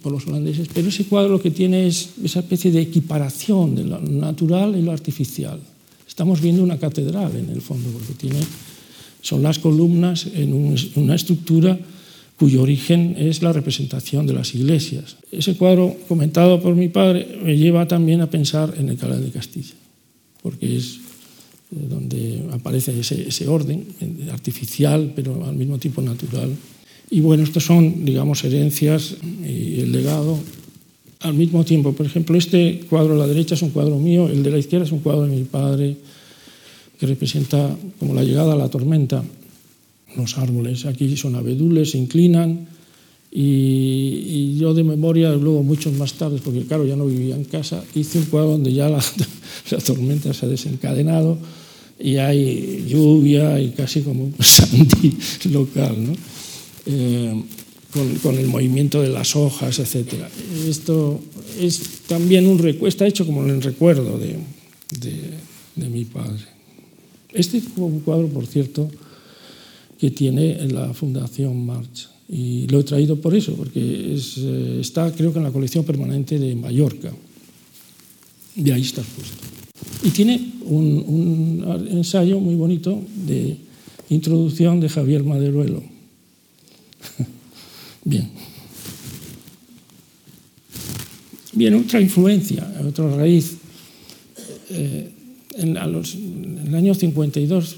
[SPEAKER 3] por los holandeses, pero ese cuadro lo que tiene es esa especie de equiparación de lo natural y lo artificial Estamos viendo una catedral en el fondo, porque tiene, son las columnas en una estructura cuyo origen es la representación de las iglesias. Ese cuadro comentado por mi padre me lleva también a pensar en el Canal de Castilla, porque es eh, donde aparece ese, ese, orden eh, artificial, pero al mismo tiempo natural. Y bueno, estas son, digamos, herencias y el legado al mismo tiempo. Por ejemplo, este cuadro a la derecha es un cuadro mío, el de la izquierda es un cuadro de mi padre, que representa como la llegada a la tormenta los árboles. Aquí son abedules, se inclinan y, yo de memoria, luego muchos más tarde, porque claro, ya no vivía en casa, hice un cuadro donde ya la, tormenta se ha desencadenado y hay lluvia y casi como un sandí local, ¿no? Eh, con, el movimiento de las hojas, etc. Esto es también un está hecho como en recuerdo de, de mi padre. Este cuadro, por cierto, que tiene la Fundación March. Y lo he traído por eso, porque eh, está creo que en la colección permanente de Mallorca. De ahí está puesto. Y tiene un, ensayo muy bonito de introducción de Javier Maderuelo. Bien. Bien, otra influencia, otra raíz. Eh, en, el año 52,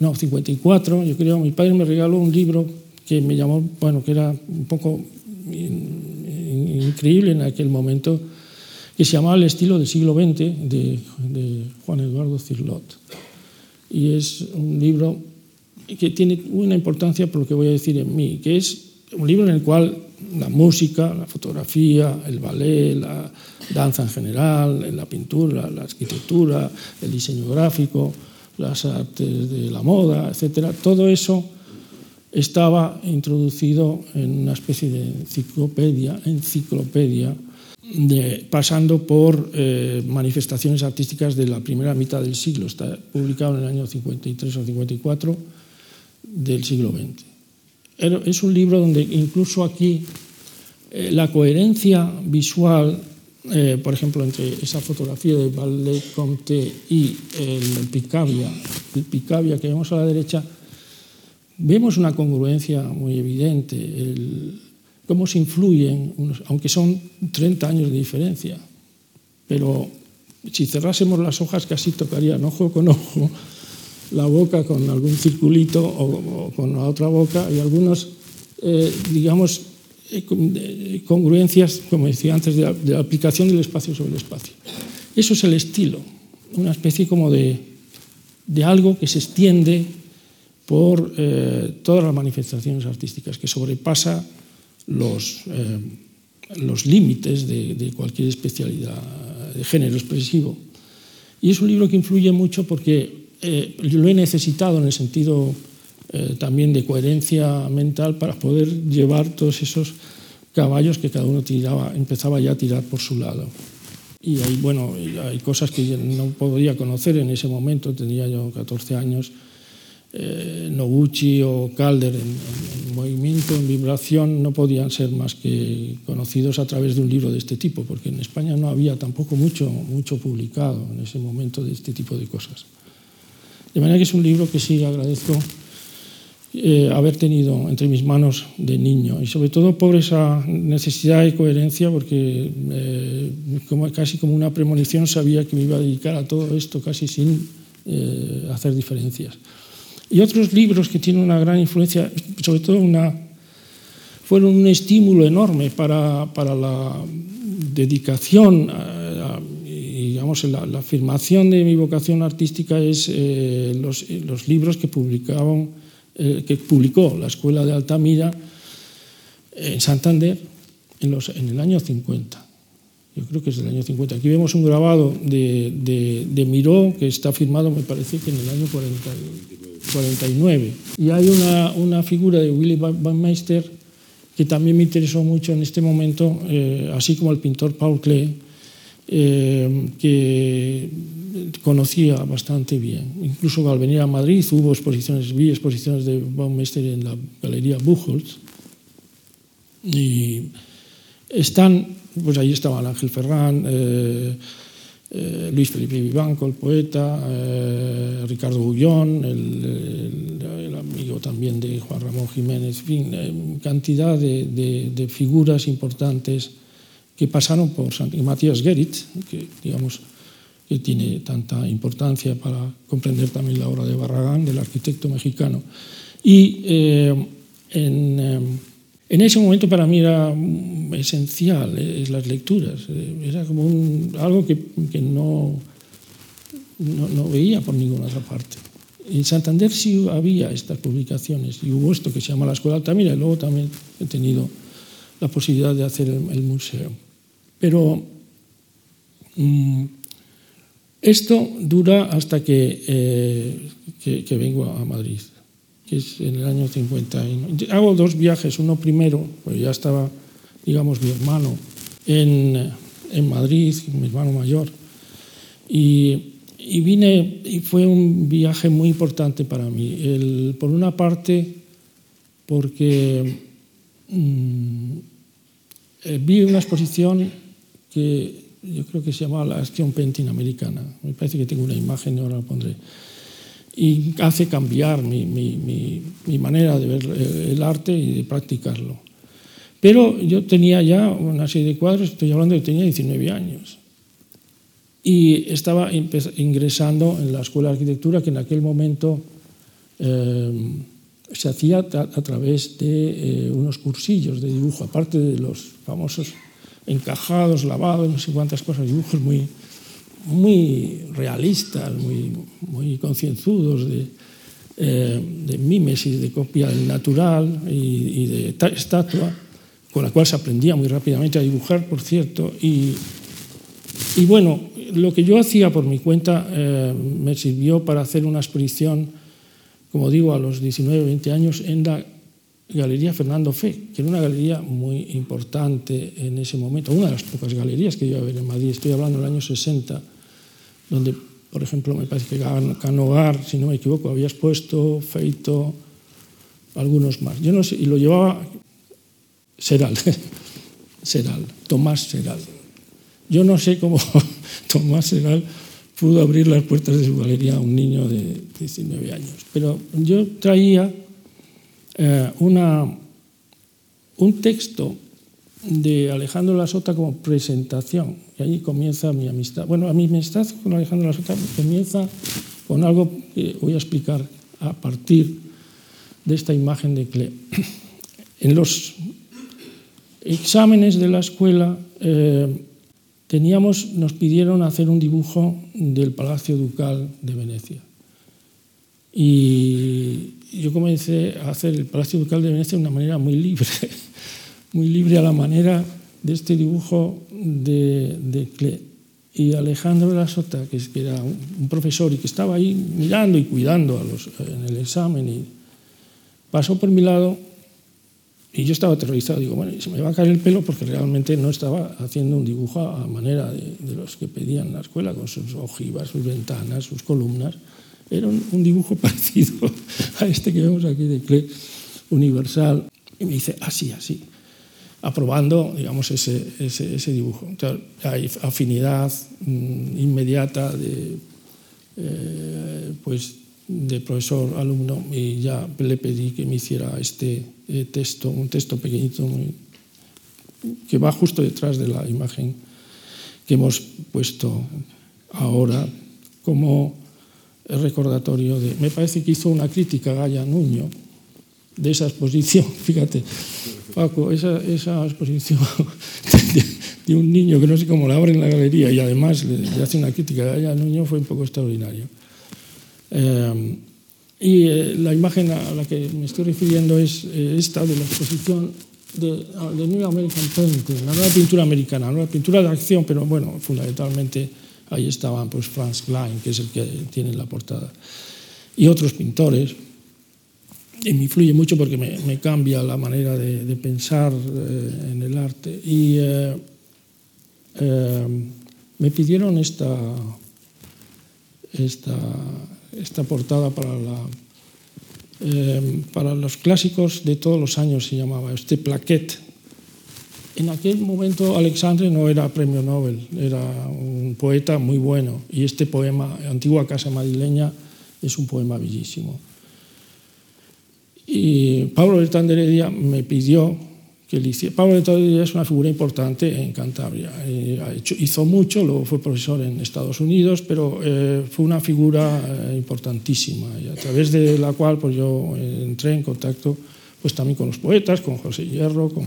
[SPEAKER 3] no, 54, yo creo, mi padre me regaló un libro que me llamó, bueno, que era un poco increíble en aquel momento, que se llamaba El estilo del siglo XX de, de Juan Eduardo Cirlot. Y es un libro que tiene una importancia por lo que voy a decir en mí, que es un libro en el cual la música, la fotografía, el ballet, la danza en general, la pintura, la arquitectura, el diseño gráfico, las artes de la moda, etcétera, todo eso estaba introducido en una especie de enciclopedia, enciclopedia pasando por eh, manifestaciones artísticas de la primera mitad del siglo. Está publicado en el año 53 o 54 del siglo XX. Es un libro donde incluso aquí eh, la coherencia visual, eh, por ejemplo, entre esa fotografía de Ballet Comte y el Picabia, el Picabia que vemos a la derecha, vemos una congruencia muy evidente, cómo se influyen, aunque son 30 años de diferencia, pero si cerrásemos las hojas casi tocarían ojo con ojo la boca con algún circulito o, con la otra boca y algunas, eh, digamos, eh, congruencias, como decía antes, de la, aplicación del espacio sobre el espacio. Eso es el estilo, una especie como de, de algo que se extiende por eh, todas las manifestaciones artísticas, que sobrepasa los, los límites de cualquier especialidad de género expresivo. Y es un libro que influye mucho porque eh, lo he necesitado en el sentido eh, también de coherencia mental para poder llevar todos esos caballos que cada uno tiraba, empezaba ya a tirar por su lado. Y hay, bueno, hay cosas que no podía conocer en ese momento, tenía yo 14 años, eh, Noguchi o Calder en, en, movimiento, en vibración, no podían ser más que conocidos a través de un libro de este tipo, porque en España no había tampoco mucho, mucho publicado en ese momento de este tipo de cosas. De manera que es un libro que sí agradezco eh, haber tenido entre mis manos de niño y sobre todo por esa necesidad de coherencia porque eh, como, casi como una premonición sabía que me iba a dedicar a todo esto casi sin eh, hacer diferencias. Y otros libros que tienen una gran influencia, sobre todo una, fueron un estímulo enorme para, para la dedicación a, la, la, afirmación de mi vocación artística es eh, los, los, libros eh, que publicó la Escuela de Altamira en Santander en, los, el año 50. Yo creo que es del año 50. Aquí vemos un grabado de, de, Miró que está firmado, me parece que en el año 40, 49. Y hay una, figura de Willy Van Meister que también me interesó mucho en este momento, eh, así como el pintor Paul Klee, eh, que conocía bastante bien. Incluso al venir a Madrid hubo exposiciones, vi exposiciones de Baumeister en la Galería Buchholz. Y están, pues ahí estaba Ángel Ferrán, eh, eh, Luis Felipe Vivanco, el poeta, eh, Ricardo Bullón, el, el, amigo también de Juan Ramón Jiménez, en fin, eh, cantidad de, de, de, figuras importantes que pasaron por San Matías Gerit, que digamos que tiene tanta importancia para comprender también la obra de Barragán, del arquitecto mexicano. Y eh, en, eh, en, ese momento para mí era esencial eh, las lecturas, era como un, algo que, que no, no, no, veía por ninguna otra parte. En Santander sí había estas publicaciones y hubo esto que se llama la Escuela Altamira y luego también he tenido la posibilidad de hacer el, el museo. Pero mmm, esto dura hasta que, eh, que, vengo a Madrid, que es en el año 50. Hago dos viajes, uno primero, pues ya estaba, digamos, mi hermano en, en Madrid, mi hermano mayor, y, y, vine, y fue un viaje muy importante para mí. Por una parte, porque mmm, vi una exposición que yo creo que se llamaba la acción painting americana. Me parece que tengo una imagen ahora la pondré. Y hace cambiar mi, mi, mi, mi, manera de ver el arte y de practicarlo. Pero yo tenía ya una serie de cuadros, estoy hablando de que tenía 19 años. Y estaba ingresando en la Escuela de Arquitectura, que en aquel momento eh, se hacía a, través de eh, unos cursillos de dibujo, aparte de los famosos encajados, lavados, no sé cuántas cosas, dibujos muy, muy realistas, muy, muy concienzudos de, eh, de mímesis, de copia natural y, de estatua, con la cual se aprendía muy rápidamente a dibujar, por cierto. Y, y bueno, lo que yo hacía por mi cuenta eh, me sirvió para hacer una exposición, como digo, a los 19, 20 años en la Galería Fernando Fe, que era una galería muy importante en ese momento, una de las pocas galerías que iba a haber en Madrid, estoy hablando del año 60, donde, por ejemplo, me parece que Canogar, si no me equivoco, habías puesto, Feito, algunos más. Yo no sé, y lo llevaba Seral, Seral, Tomás Seral. Yo no sé cómo Tomás Seral pudo abrir las puertas de su galería a un niño de 19 años, pero yo traía eh, una, un texto de Alejandro Lasota como presentación, y allí comienza mi amistad. Bueno, mi amistad con Alejandro Lasota comienza con algo que voy a explicar a partir de esta imagen de Cle. En los exámenes de la escuela eh, teníamos, nos pidieron hacer un dibujo del Palacio Ducal de Venecia. Y yo comencé a hacer el Palacio Ducal de Venecia de una manera muy libre, muy libre a la manera de este dibujo de, de. Y Alejandro de la Sota, que era un profesor y que estaba ahí mirando y cuidando a los, en el examen, y pasó por mi lado y yo estaba aterrorizado. Digo, bueno, se me va a caer el pelo porque realmente no estaba haciendo un dibujo a manera de, de los que pedían la escuela, con sus ojivas, sus ventanas, sus columnas era un, dibujo parecido a este que vemos aquí de Klee universal. Y me dice, así, así, aprobando, digamos, ese, ese, dibujo. Hay afinidad mmm, inmediata de, eh, pues, de profesor-alumno y ya le pedí que me hiciera este eh, texto, un texto pequeñito que va justo detrás de la imagen que hemos puesto ahora como el recordatorio de... Me parece que hizo una crítica Gaya Nuño de esa exposición, fíjate, Paco, esa, esa exposición de, un niño que no sé cómo la abre en la galería y además le, le hace una crítica a Gaya Nuño fue un poco extraordinario. Eh, y eh, la imagen a la que me estoy refiriendo es eh, esta de la exposición de, de New American Painting, la nueva pintura americana, la nueva pintura de acción, pero bueno, fundamentalmente Ahí estaban pues Franz Klein, que es el que tiene la portada, y otros pintores. Y me influye mucho porque me, cambia la manera de, de pensar eh, en el arte. Y eh, eh, me pidieron esta, esta, esta portada para, la, para los clásicos de todos los años, se llamaba, este plaquet En aquel momento Alexandre no era premio Nobel, era un poeta muy bueno y este poema, Antigua Casa Madrileña, es un poema bellísimo. Y Pablo Bertán de Heredia me pidió que le hiciera. Pablo Bertán de Heredia es una figura importante en Cantabria. Eh, hizo mucho, luego fue profesor en Estados Unidos, pero eh, fue una figura eh, importantísima y a través de la cual pues, yo entré en contacto pues, también con los poetas, con José Hierro, con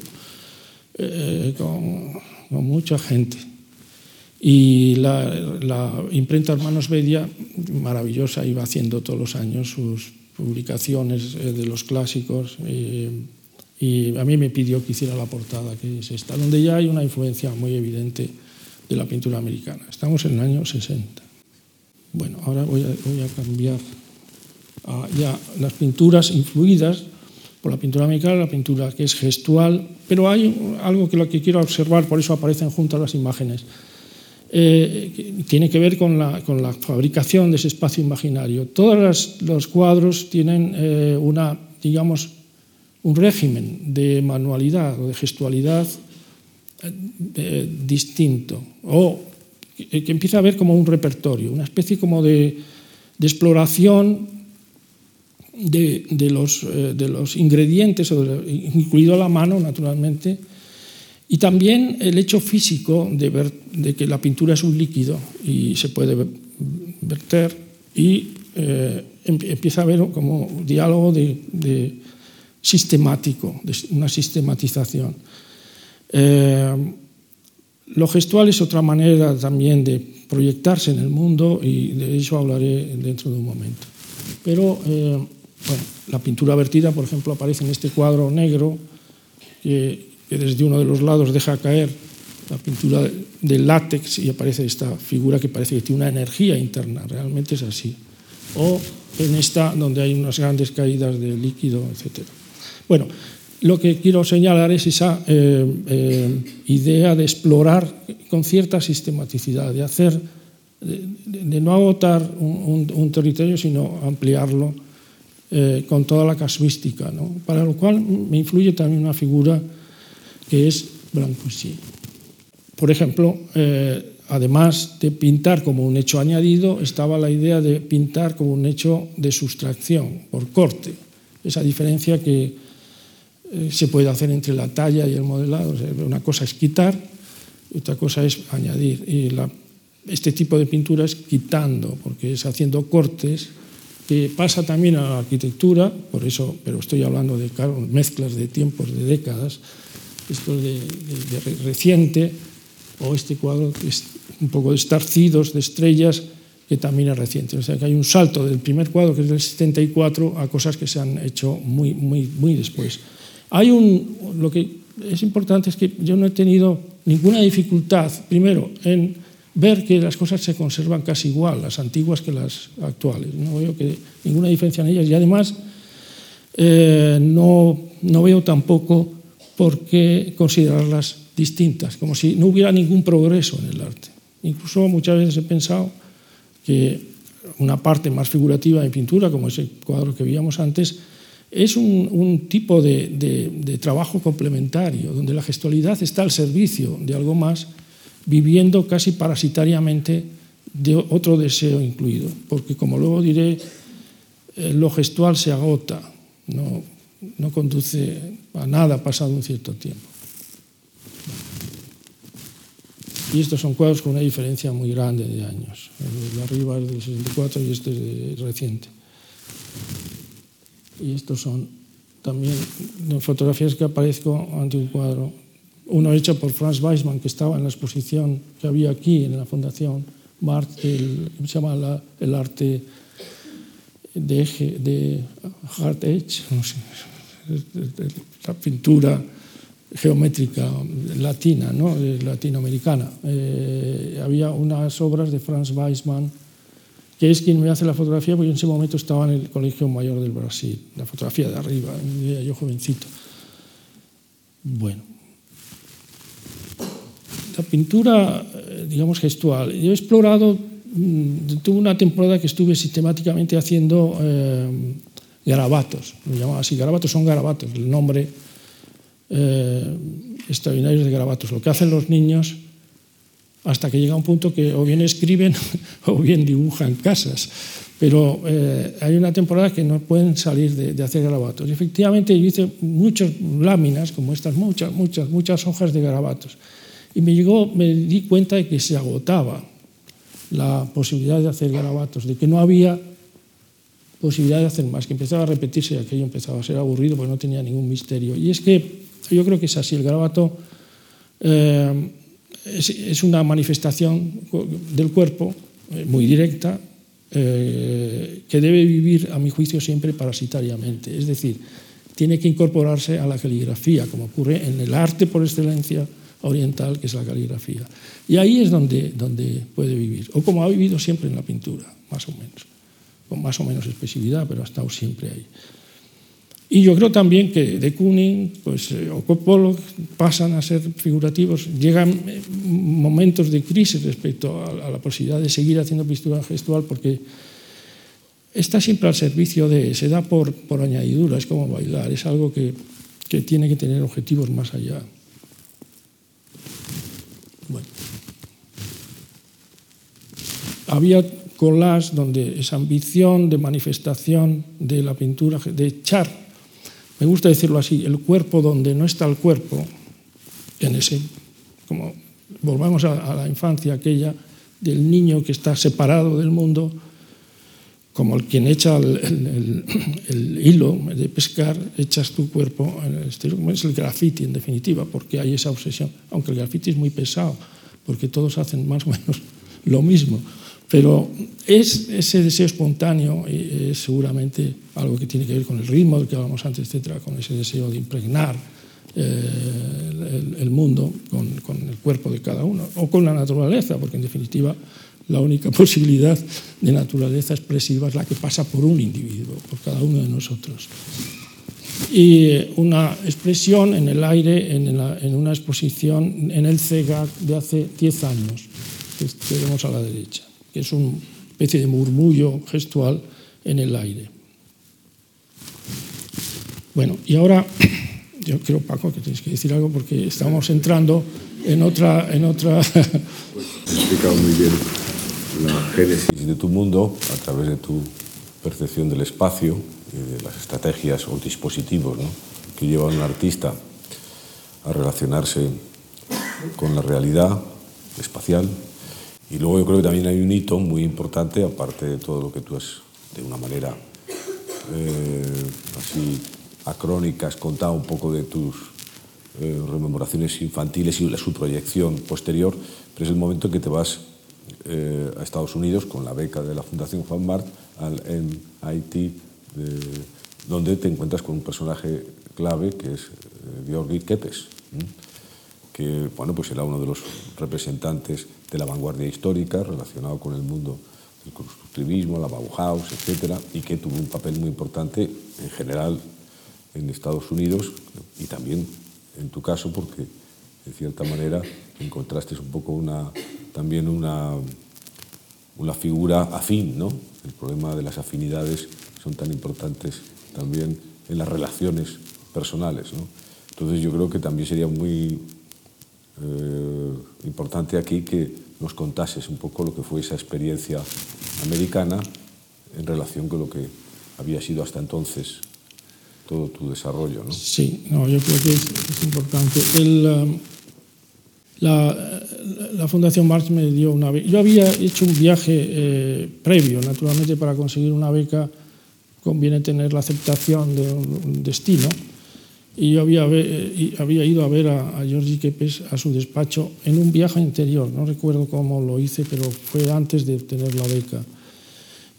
[SPEAKER 3] eh, con, con, mucha gente. Y la, la, imprenta Hermanos Bedia, maravillosa, iba haciendo todos los años sus publicaciones eh, de los clásicos. Y a mí me pidió que hiciera la portada, que es esta, donde ya hay una influencia muy evidente de la pintura americana. Estamos en el año 60. Bueno, ahora voy a, voy a cambiar a ya las pinturas influidas por la pintura americana, la pintura que es gestual, pero hay algo que lo que quiero observar, por eso aparecen juntas las imágenes. Eh, tiene que ver con la, con la, fabricación de ese espacio imaginario. Todos los cuadros tienen eh, una, digamos, un régimen de manualidad o de gestualidad eh, distinto, o que, que, empieza a ver como un repertorio, una especie como de, de exploración de, los, eh, de, los, ingredientes, incluido la mano, naturalmente, y también el hecho físico de, ver, de que la pintura es un líquido y se puede verter, y eh, empieza a haber como un diálogo de, sistemático, una sistematización. Eh, lo gestual es otra manera también de proyectarse en el mundo y de eso hablaré dentro de un momento. Pero bueno, la pintura vertida, por ejemplo, aparece en este cuadro negro que, desde uno de los lados deja caer la pintura de látex y aparece esta figura que parece que tiene una energía interna, realmente es así. O en esta donde hay unas grandes caídas de líquido, etc. Bueno, lo que quiero señalar es esa eh, eh, idea de explorar con cierta sistematicidad, de hacer, de, no agotar un territorio, sino ampliarlo eh, con toda la casuística, para lo cual me influye también una figura que es Brancusi. Por ejemplo, eh, además de pintar como un hecho añadido, estaba la idea de pintar como un hecho de sustracción, por corte. Esa diferencia que eh, se puede hacer entre la talla y el modelado. Una cosa es quitar, otra cosa es añadir. Y este tipo de pintura es quitando, porque es haciendo cortes que pasa también a la arquitectura, por eso, pero estoy hablando de claro, mezclas de tiempos, de décadas, esto de, de, de reciente, o este cuadro que es un poco de estarcidos, de estrellas, que también es reciente. O sea que hay un salto del primer cuadro, que es del 74, a cosas que se han hecho muy, muy, muy después. Hay un, lo que es importante es que yo no he tenido ninguna dificultad, primero, en ver que las cosas se conservan casi igual, las antiguas que las actuales. No veo que ninguna diferencia en ellas y además eh, no, no veo tampoco por qué considerarlas distintas, como si no hubiera ningún progreso en el arte. Incluso muchas veces he pensado que una parte más figurativa de pintura, como ese cuadro que veíamos antes, es un, un tipo de, de, de trabajo complementario, donde la gestualidad está al servicio de algo más viviendo casi parasitariamente de otro deseo incluido, porque como luego diré, eh, lo gestual se agota, no, no conduce a nada pasado un cierto tiempo. Y estos son cuadros con una diferencia muy grande de años. El de arriba es del 64 y este es de reciente. Y estos son también fotografías que aparezco ante un cuadro uno hecho por Franz Weismann, que estaba en la exposición que había aquí en la Fundación Mart, el, se llama la, el arte de, eje, de Hard Edge, la pintura geométrica latina, ¿no? latinoamericana. Eh, había unas obras de Franz Weismann, que es quien me hace la fotografía, porque en ese momento estaba en el Colegio Mayor del Brasil, la fotografía de arriba, yo jovencito. Bueno, la pintura, eh, digamos, gestual. Yo he explorado, mm, tuve una temporada que estuve sistemáticamente haciendo eh, garabatos, lo llamaba así, garabatos son garabatos, el nombre eh, extraordinarios de garabatos. Lo que hacen los niños hasta que llega un punto que o bien escriben o bien dibujan casas. Pero eh, hay una temporada que no pueden salir de, de, hacer garabatos. Y efectivamente yo hice muchas láminas, como estas, muchas, muchas, muchas hojas de garabatos. Y me, llegó, me di cuenta de que se agotaba la posibilidad de hacer garabatos, de que no había posibilidad de hacer más, que empezaba a repetirse y aquello empezaba a ser aburrido porque no tenía ningún misterio. Y es que yo creo que es así, el garabato eh, es, una manifestación del cuerpo eh, muy directa eh, que debe vivir, a mi juicio, siempre parasitariamente. Es decir, tiene que incorporarse a la caligrafía, como ocurre en el arte por excelencia oriental, que es la caligrafía. Y ahí es donde, donde puede vivir, o como ha vivido siempre en la pintura, más o menos, con más o menos expresividad, pero ha estado siempre ahí. Y yo creo también que de Kooning pues, eh, o Pollock pasan a ser figurativos, llegan eh, momentos de crisis respecto a, a la posibilidad de seguir haciendo pintura gestual porque está siempre al servicio de, se da por, por añadidura, es como bailar, es algo que, que tiene que tener objetivos más allá. Había collages donde esa ambición de manifestación de la pintura, de echar me gusta decirlo así, el cuerpo donde no está el cuerpo, en ese, como volvamos a, la infancia aquella del niño que está separado del mundo, como el quien echa el, hilo de pescar, echas tu cuerpo en el como es el graffiti en definitiva, porque hay esa obsesión, aunque el graffiti es muy pesado, porque todos hacen más o menos lo mismo, pero es ese deseo espontáneo es seguramente algo que tiene que ver con el ritmo del que hablamos antes, etcétera, con ese deseo de impregnar eh, el, mundo con, el cuerpo de cada uno o con la naturaleza, porque en definitiva la única posibilidad de naturaleza expresiva es la que pasa por un individuo, por cada uno de nosotros. Y una expresión en el aire, en, la, en una exposición en el CEGAC de hace 10 años, que vemos a la derecha que es una especie de murmullo gestual en el aire. Bueno, y ahora yo creo, Paco, que tienes que decir algo porque estamos entrando en otra... En otra...
[SPEAKER 2] Explicado muy bien la génesis de tu mundo a través de tu percepción del espacio y de las estrategias o dispositivos ¿no? que lleva un artista a relacionarse con la realidad espacial y luego yo creo que también hay un hito muy importante, aparte de todo lo que tú has, de una manera eh, así acrónica, has contado un poco de tus eh, rememoraciones infantiles y su proyección posterior, pero es el momento en que te vas eh, a Estados Unidos con la beca de la Fundación Juan Mart al MIT, donde te encuentras con un personaje clave que es Georgi Kepes. Que bueno, pues era uno de los representantes de la vanguardia histórica relacionado con el mundo del constructivismo, la Bauhaus, etcétera, y que tuvo un papel muy importante en general en Estados Unidos y también en tu caso porque de cierta manera encontraste un poco una también una una figura afín, ¿no? El problema de las afinidades son tan importantes también en las relaciones personales, ¿no? Entonces yo creo que también sería muy eh, importante aquí que nos contases un pouco lo que foi esa experiencia americana en relación con lo que había sido hasta entonces todo tu desarrollo, ¿no?
[SPEAKER 3] Sí, no, yo creo que es, es importante. El, um, la, la Fundación Marx me dio una beca. Yo había hecho un viaje eh, previo, naturalmente, para conseguir una beca conviene tener la aceptación de un destino. Y yo había, había ido a ver a, a Georgi Kepes a su despacho en un viaje interior, no recuerdo cómo lo hice, pero fue antes de obtener la beca.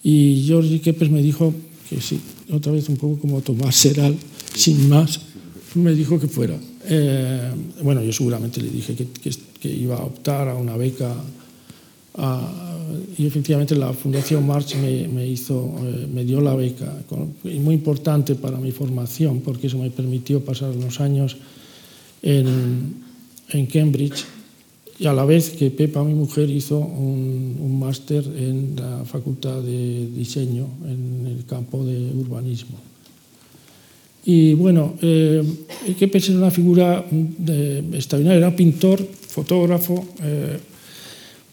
[SPEAKER 3] Y Georgi Kepes me dijo que sí, otra vez un poco como Tomás Seral, sin más, me dijo que fuera. Eh, bueno, yo seguramente le dije que, que, que, iba a optar a una beca a, y efectivamente la Fundación March me, me hizo, eh, me dio la beca, con, muy importante para mi formación, porque eso me permitió pasar unos años en, en Cambridge y a la vez que Pepa, mi mujer, hizo un, un máster en la Facultad de Diseño en el campo de urbanismo. Y bueno, eh, Kepes era una figura de, extraordinaria, era pintor, fotógrafo. Eh,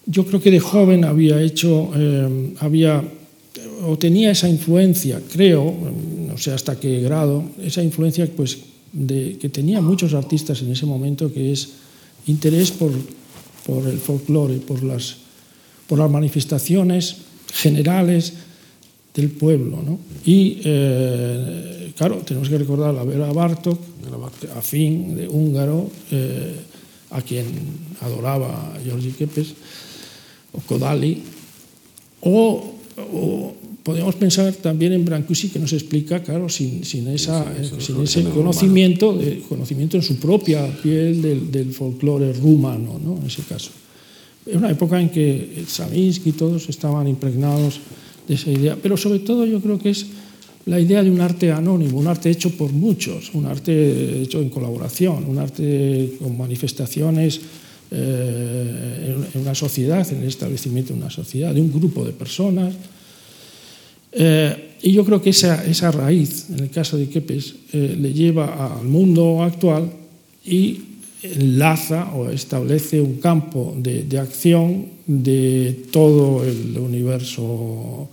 [SPEAKER 3] yo creo que de joven había hecho, eh, había o tenía esa influencia, creo, no sé hasta qué grado, esa influencia pues, de, que tenía muchos artistas en ese momento, que es interés por, por el folclore, por las, por las manifestaciones generales del pueblo. ¿no? Y eh, claro, tenemos que recordar a Vera Bartok, a fin de húngaro, eh, a quien adoraba Georgi Kepes, o Kodali, o, o podemos pensar también en Brancusi, que nos explica, claro, sin, sin, esa, sin ese conocimiento, de, conocimiento en su propia piel del, del folclore rumano, ¿no? en ese caso. Es una época en que Savinsky y todos estaban impregnados de esa idea, pero sobre todo yo creo que es la idea de un arte anónimo, un arte hecho por muchos, un arte hecho en colaboración, un arte con manifestaciones eh, en una sociedad, en el establecimiento de una sociedad, de un grupo de personas. Eh, y yo creo que esa, esa, raíz, en el caso de Kepes, eh, le lleva al mundo actual y enlaza o establece un campo de, de acción de todo el universo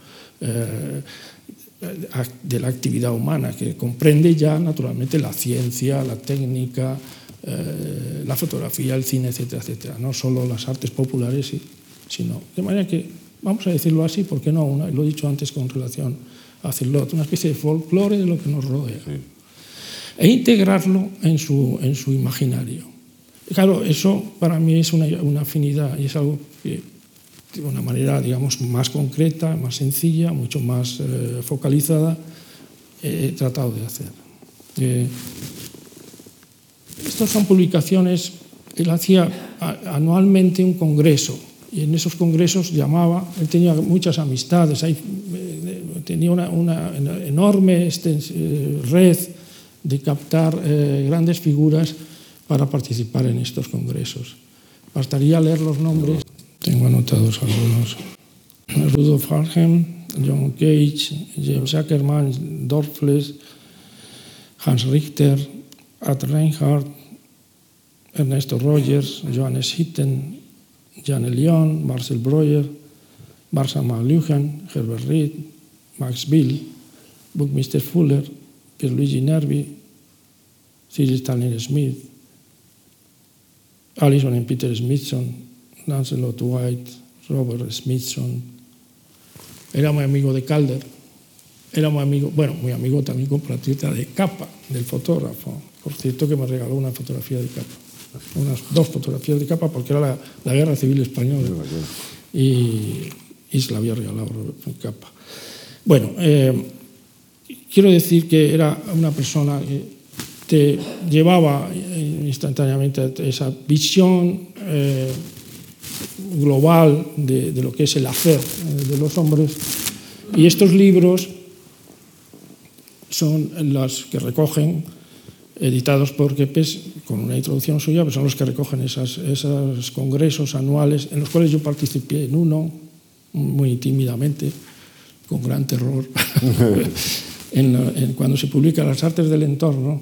[SPEAKER 3] de la actividad humana, que comprende ya naturalmente la ciencia, la técnica, eh, la fotografía, el cine, etcétera, etcétera, no solo las artes populares, sino de manera que vamos a decirlo así, porque no, una, lo he dicho antes con relación a Zilot, una especie de folclore de lo que nos rodea, sí. e integrarlo en su, en su imaginario. Claro, eso para mí es una, una afinidad y es algo que de una manera, digamos, más concreta, más sencilla, mucho más eh, focalizada, he tratado de hacer. Eh, Estas son publicaciones, él hacía anualmente un congreso y en esos congresos llamaba, él tenía muchas amistades, ahí eh, tenía una, una enorme eh, red de captar eh, grandes figuras para participar en estos congresos. Bastaría leer los nombres. Tengo anotados algunos. Rudolf Harhem, John Cage, James Ackerman, Dorfles, Hans Richter, Ad Reinhardt, Ernesto Rogers, Johannes Hitten, Jan Elion, Marcel Breuer, Barça Maluhan, Herbert Reed, Max Bill, Buckminster Fuller, Pierluigi Nervi, Cyril Stanley Smith, Alison and Peter Smithson, Lancelot White, Robert Smithson. Era muy amigo de Calder, era muy amigo, bueno, muy amigo también compatriota de Capa, del fotógrafo. Por cierto, que me regaló una fotografía de Capa. Unas dos fotografías de capa porque era la, la guerra civil española. Y, y, se la había regalado Capa. Bueno, eh, quiero decir que era una persona que te llevaba instantáneamente esa visión eh, global de, de, lo que es el hacer eh, de los hombres. Y estos libros son los que recogen editados por Kepes con una introducción suya, pues son los que recogen esas, esos congresos anuales en los cuales yo participé en uno muy tímidamente, con gran terror, en, en, cuando se publica Las artes del entorno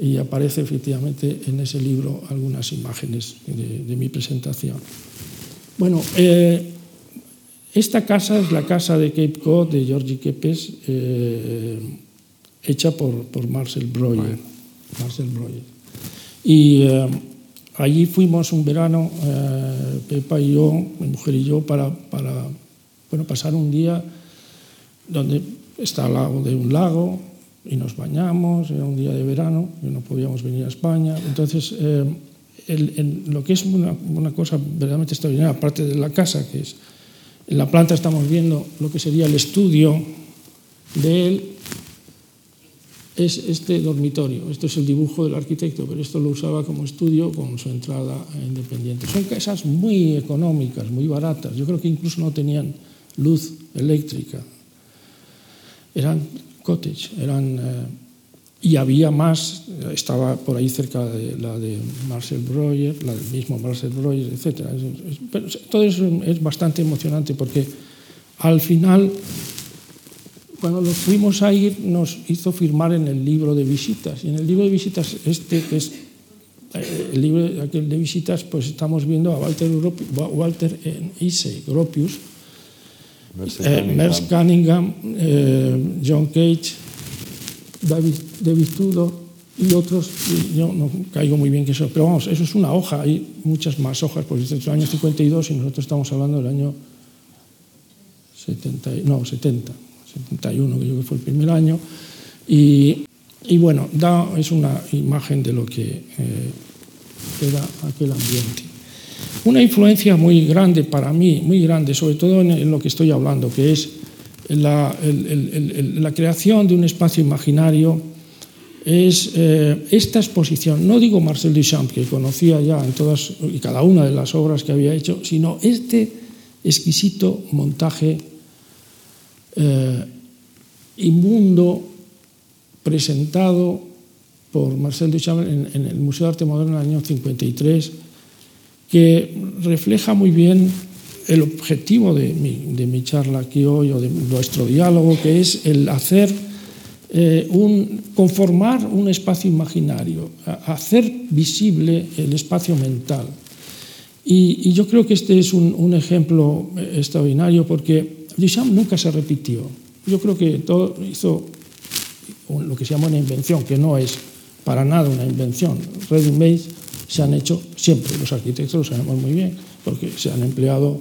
[SPEAKER 3] y aparece efectivamente en ese libro algunas imágenes de, de mi presentación. Bueno, eh, esta casa es la casa de Cape Cod de Georgie Kepes, eh, hecha por, por Marcel Breuer. Marcel Breuer. Y eh, allí fuimos un verano, eh, Pepa y yo, mi mujer y yo, para, para bueno, pasar un día donde está al lado de un lago y nos bañamos, era un día de verano, y no podíamos venir a España. Entonces, eh, el, el, lo que es una, una, cosa verdaderamente extraordinaria, aparte de la casa, que es en la planta estamos viendo lo que sería el estudio de él es este dormitorio. Esto es el dibujo del arquitecto, pero esto lo usaba como estudio con su entrada independiente. Son casas muy económicas, muy baratas. Yo creo que incluso no tenían luz eléctrica. Eran cottage, eran... Eh, y había más, estaba por ahí cerca de la de Marcel Breuer, la del mismo Marcel Breuer, etc. Pero todo eso es bastante emocionante porque al final cuando nos fuimos a ir nos hizo firmar en el libro de visitas. Y en el libro de visitas, este que es eh, el libro aquel de visitas, pues estamos viendo a Walter, Walter Issei, Gropius, Merce Cunningham, eh, John Cage, David, David Tudor y otros, yo no caigo muy bien que eso, pero vamos, eso es una hoja, hay muchas más hojas, porque este es el año 52 y nosotros estamos hablando del año 70, no, 70, 71, que yo que fue el primer año, y, y bueno, da, es una imagen de lo que eh, era aquel ambiente. Una influencia muy grande para mí, muy grande, sobre todo en, lo que estoy hablando, que es la, la creación de un espacio imaginario es eh, esta exposición, no digo Marcel Duchamp, que conocía ya en todas y cada una de las obras que había hecho, sino este exquisito montaje eh, inmundo presentado por Marcel Duchamp en, en, el Museo de Arte Moderno en el año 53, que refleja muy bien el objetivo de mi, de mi charla aquí hoy o de nuestro diálogo, que es el hacer eh, un, conformar un espacio imaginario, hacer visible el espacio mental. Y, y yo creo que este es un, un, ejemplo extraordinario porque Duchamp nunca se repitió. Yo creo que todo hizo lo que se llama una invención, que no es para nada una invención. Ready-made se han hecho siempre, los arquitectos lo sabemos muy bien, porque se han empleado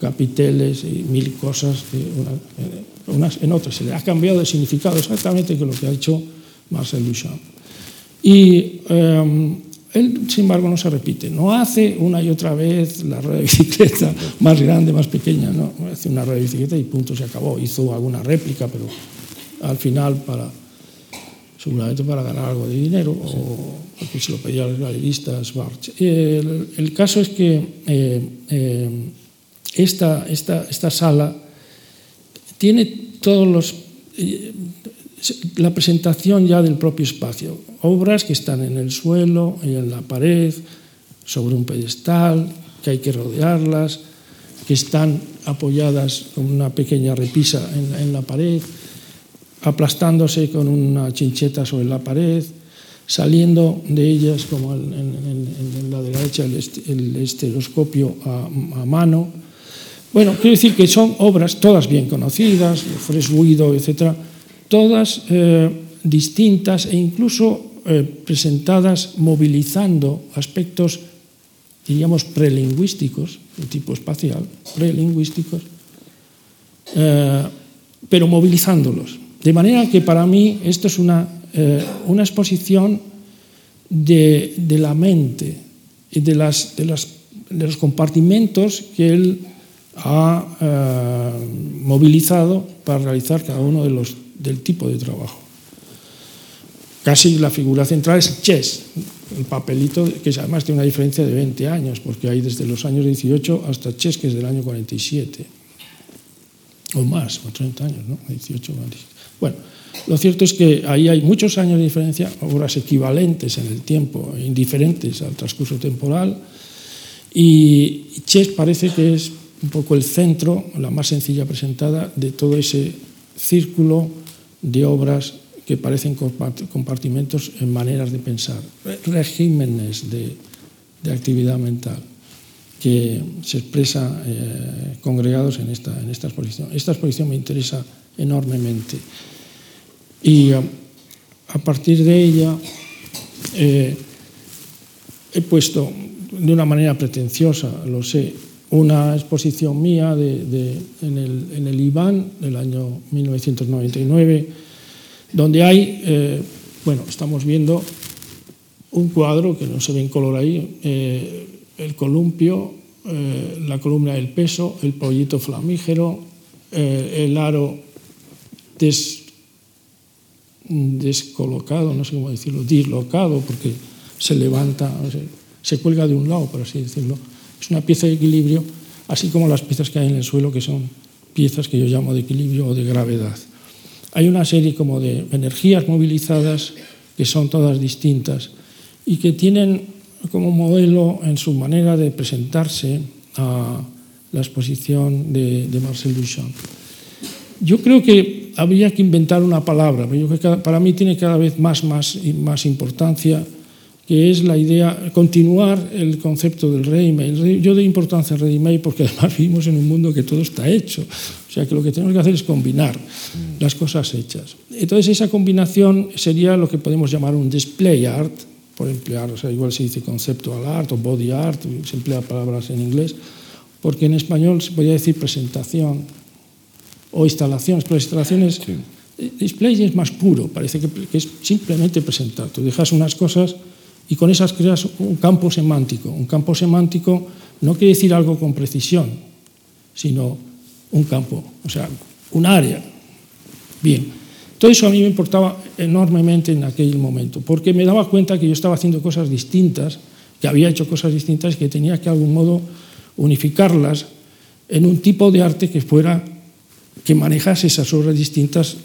[SPEAKER 3] capiteles y mil cosas una, unas en otras. Se le ha cambiado de significado exactamente que lo que ha hecho Marcel Duchamp. Y eh, él, sin embargo, no se repite. No hace una y otra vez la rueda de bicicleta más grande, más pequeña. No, hace una rueda de bicicleta y punto, se acabó. Hizo alguna réplica, pero al final para seguramente para ganar algo de dinero sí. o porque se lo pedía al galerista Schwarz. El, el, caso es que eh, eh, esta, esta, esta sala tiene todos los eh, la presentación ya del propio espacio, obras que están en el suelo en la pared, sobre un pedestal, que hay que rodearlas, que están apoyadas con una pequeña repisa en, la pared, aplastándose con una chincheta sobre la pared, saliendo de ellas, como en, la derecha, el, esteloscopio a, mano, bueno, quiero decir que son obras todas bien conocidas, Fres Guido, etc., todas eh, distintas e incluso eh, presentadas movilizando aspectos, diríamos, prelingüísticos, de tipo espacial, prelingüísticos, eh, pero movilizándolos. De manera que para mí esto es una, una exposición de, de, la mente y de, las, de, los compartimentos que él ha movilizado para realizar cada uno de los, del tipo de trabajo. Casi la figura central es Chess, el papelito que además tiene una diferencia de 20 años, porque hay desde los años 18 hasta Chess, que es del año 47, o más, o 30 años, ¿no? 18, 47. Bueno, lo cierto es que ahí hay muchos años de diferencia, obras equivalentes en el tiempo, indiferentes al transcurso temporal, y Chess parece que es un poco el centro, la más sencilla presentada, de todo ese círculo de obras que parecen compartimentos en maneras de pensar, regímenes de, de actividad mental que se expresa eh, congregados en esta, en esta exposición. Esta exposición me interesa enormemente. Y a, a partir de ella eh, he puesto de una manera pretenciosa, lo sé, una exposición mía de, en, el, en, el, IBAN del año 1999, donde hay, eh, bueno, estamos viendo un cuadro que no se ve en color ahí, eh, el columpio, eh, la columna del peso, el pollito flamígero, el aro des, descolocado, no sé cómo decirlo, dislocado, porque se levanta, se, se cuelga de un lado, por así decirlo es una pieza de equilibrio, así como las piezas que hay en el suelo, que son piezas que yo llamo de equilibrio o de gravedad. Hay una serie como de energías movilizadas que son todas distintas y que tienen como modelo en su manera de presentarse a la exposición de, de Marcel Duchamp. Yo creo que habría que inventar una palabra, pero yo creo que para mí tiene cada vez más, más, más importancia, que es la idea, continuar el concepto del ready-made. Yo doy importancia al ready-made porque además vivimos en un mundo que todo está hecho, o sea que lo que tenemos que hacer es combinar las cosas hechas. Entonces esa combinación sería lo que podemos llamar un display art, por emplear, o sea, igual se dice conceptual art o body art, se emplea palabras en inglés, porque en español se podría decir presentación o instalaciones, pero instalaciones, sí. display es más puro, parece que, que, es simplemente presentar. Tú dejas unas cosas y con esas creas un campo semántico. Un campo semántico no quiere decir algo con precisión, sino un campo, o sea, un área. Bien, todo eso a mí me importaba enormemente en aquel momento, porque me daba cuenta que yo estaba haciendo cosas distintas, que había hecho cosas distintas y que tenía que de algún modo unificarlas en un tipo de arte que fuera que manejase esas obras distintas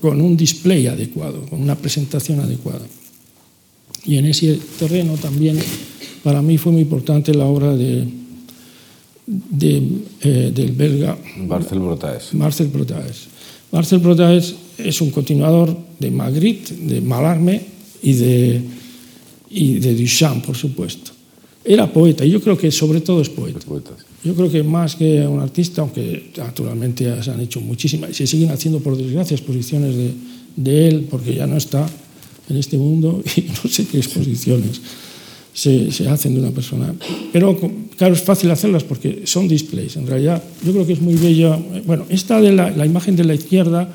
[SPEAKER 3] con un display adecuado, con una presentación adecuada. Y en ese terreno también para mí fue muy importante la obra de, de, eh, del belga
[SPEAKER 2] Marcel Brotaes.
[SPEAKER 3] Marcel Brotaes. Marcel Brotaes es un continuador de Magritte, de Malarme y de, y de Duchamp, por supuesto. Era poeta, y yo creo que sobre todo es poeta. Yo creo que más que un artista, aunque naturalmente se han hecho muchísimas, y se siguen haciendo, por desgracia, exposiciones de, de él, porque ya no está en este mundo, y no sé qué exposiciones se, se, hacen de una persona. Pero claro, es fácil hacerlas porque son displays. En realidad, yo creo que es muy bella. Bueno, esta de la, la imagen de la izquierda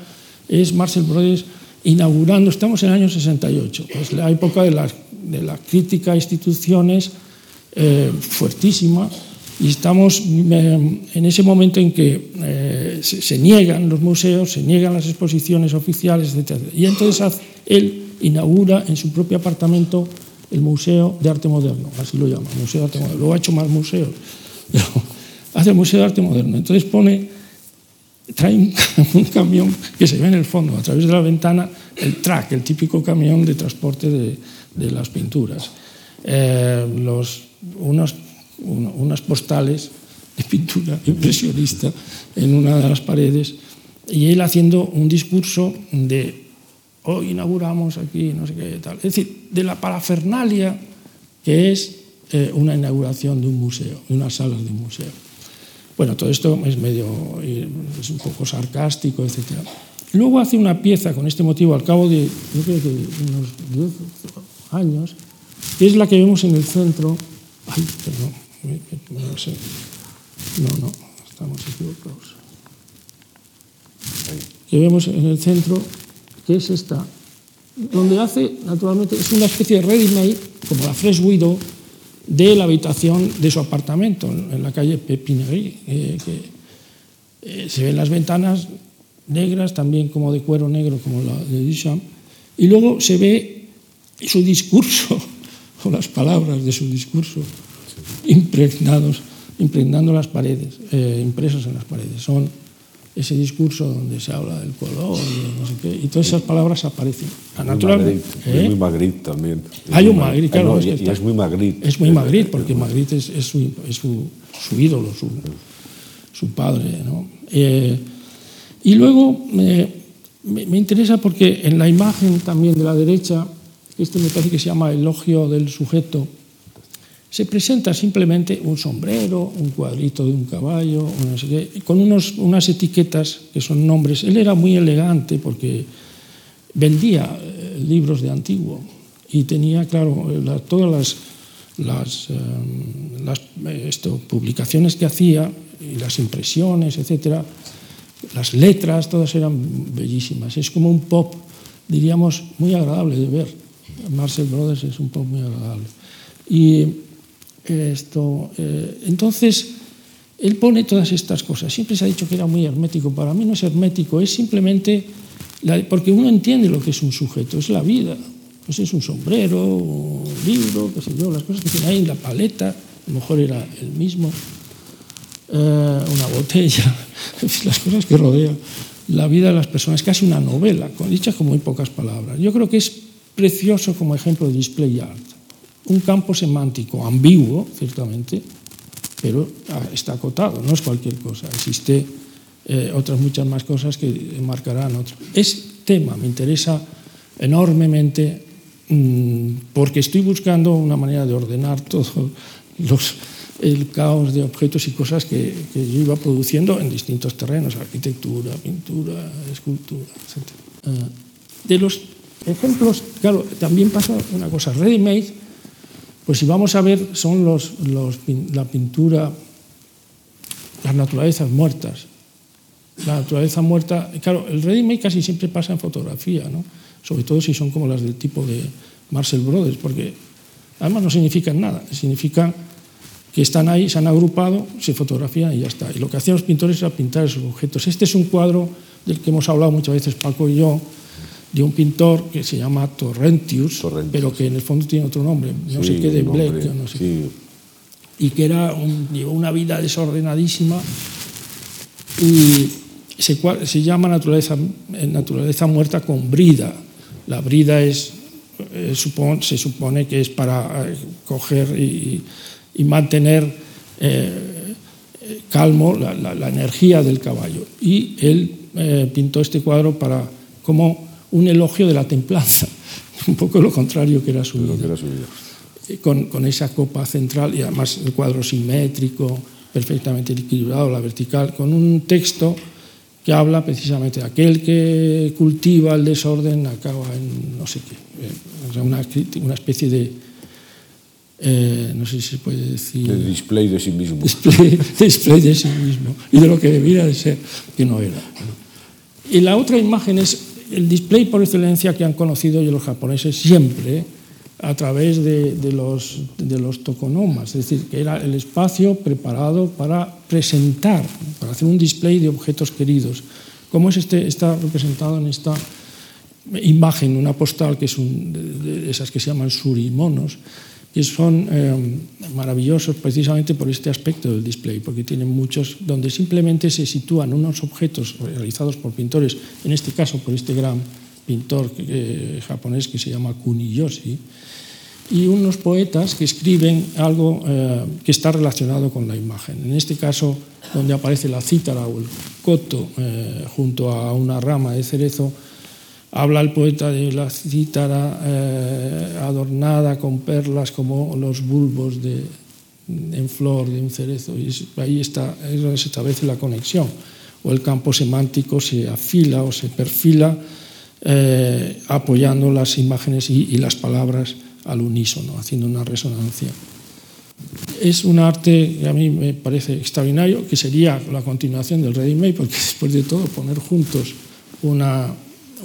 [SPEAKER 3] es Marcel Brodes inaugurando, estamos en el año 68, es la época de la, de la crítica a instituciones eh, fuertísima, y estamos eh, en ese momento en que eh, se, se, niegan los museos, se niegan las exposiciones oficiales, etc. Y entonces él inaugura en su propio apartamento el Museo de Arte Moderno, así lo llama, Museo de Arte Moderno. Luego ha hecho más museos, hace el Museo de Arte Moderno. Entonces pone, trae un, camión que se ve en el fondo, a través de la ventana, el track, el típico camión de transporte de, de las pinturas. Eh, los, unos, un, unas postales de pintura impresionista en una de las paredes y él haciendo un discurso de hoy inauguramos aquí, no sé qué tal. Es decir, de la parafernalia que es eh, una inauguración de un museo, de unas salas de un museo. Bueno, todo esto es medio, es un poco sarcástico, etc. Luego hace una pieza con este motivo al cabo de, yo creo que unos 10 años, que es la que vemos en el centro. Ay, perdón, no sé. No, no, estamos equivocados. Que vemos en el centro que es esta, donde hace, naturalmente, es una especie de ready-made, como la Fresh Widow, de la habitación de su apartamento en la calle Pepinerie, eh, que eh, se ven las ventanas negras, también como de cuero negro, como la de Duchamp, y luego se ve su discurso, o las palabras de su discurso, impregnados, impregnando las paredes, eh, impresas en las paredes. Son ese discurso donde se habla del color y no sé qué, y todas esas palabras aparecen.
[SPEAKER 2] Naturalmente. ¿eh? Es muy Magritte también.
[SPEAKER 3] Hay un Magritte, claro.
[SPEAKER 2] No, y, es, y es muy Magritte.
[SPEAKER 3] Es muy Magritte, porque Magritte es, es, su, es su, su, ídolo, su, su padre. ¿no? Eh, y luego me, me, interesa porque en la imagen también de la derecha, este me parece que se llama elogio del sujeto, se presenta simplemente un sombrero, un cuadrito de un caballo, con unos, unas etiquetas que son nombres. Él era muy elegante porque vendía eh, libros de antiguo y tenía, claro, la, todas las, las, eh, las esto, publicaciones que hacía y las impresiones, etcétera, las letras, todas eran bellísimas. Es como un pop, diríamos, muy agradable de ver. Marcel Brothers es un pop muy agradable. Y esto, eh, entonces, él pone todas estas cosas. Siempre se ha dicho que era muy hermético. Para mí no es hermético, es simplemente porque uno entiende lo que es un sujeto, es la vida. Pues es un sombrero, un libro, qué sé yo, las cosas que tiene ahí, la paleta, a lo mejor era el mismo, eh, una botella, las cosas que rodean la vida de las personas, casi una novela, dicha con muy pocas palabras. Yo creo que es precioso como ejemplo de display art un campo semántico ambiguo, ciertamente, pero ah, está acotado, no es cualquier cosa. Existe eh, otras muchas más cosas que marcarán otro. Ese tema, me interesa enormemente mmm, porque estoy buscando una manera de ordenar todo los, el caos de objetos y cosas que, que yo iba produciendo en distintos terrenos, arquitectura, pintura, escultura, etc. Uh, ah, de los ejemplos, claro, también pasa una cosa, ready-made pues si vamos a ver, son la pintura, las naturalezas muertas, la naturaleza muerta. Claro, el ready-made casi siempre pasa en fotografía, ¿no? sobre todo si son como las del tipo de Marcel Brothers, porque además no significan nada, significan que están ahí, se han agrupado, se fotografían y ya está. Y lo que hacían los pintores era pintar esos objetos. Este es un cuadro del que hemos hablado muchas veces Paco y yo, de un pintor que se llama Torrentius, Torrentius. pero que en el fondo tiene otro nombre, no sí, sé qué, de Blake, no sé. Sí. Y que era un, llevó una vida desordenadísima y se, se llama naturaleza, naturaleza muerta con brida. La brida es, eh, supone, se supone que es para eh, coger y, y mantener eh, calmo la, la, la, energía del caballo. Y él eh, pintó este cuadro para, como un elogio de la templanza, un poco lo contrario que era su vida.
[SPEAKER 2] Era su vida.
[SPEAKER 3] Eh, con, con, esa copa central y además el cuadro simétrico, perfectamente equilibrado, la vertical, con un texto que habla precisamente de aquel que cultiva el desorden acaba en no sé qué, sea, una, una especie de, eh, no sé si se puede decir...
[SPEAKER 2] El display de sí mismo.
[SPEAKER 3] Display, display, de sí mismo y de lo que debiera de ser, que no era. Y la otra imagen es el display por excelencia que han conocido los japoneses siempre a través de, de, los, de los tokonomas, es decir, que era el espacio preparado para presentar, para hacer un display de objetos queridos. ¿Cómo es este, está representado en esta imagen, una postal que es un, de esas que se llaman surimonos, que son eh, maravillosos precisamente por este aspecto del display, porque tienen muchos donde simplemente se sitúan unos objetos realizados por pintores, en este caso por este gran pintor eh, japonés que se llama Kuniyoshi, y unos poetas que escriben algo eh, que está relacionado con la imagen. En este caso, donde aparece la cítara o el coto junto a una rama de cerezo, Habla el poeta de la cítara eh, adornada con perlas como los bulbos de, en flor de un cerezo. Y ahí está, se establece la conexión. O el campo semántico se afila o se perfila eh, apoyando las imágenes y, y, las palabras al unísono, haciendo una resonancia. Es un arte que a mí me parece extraordinario, que sería la continuación del ready-made, porque después de todo poner juntos una,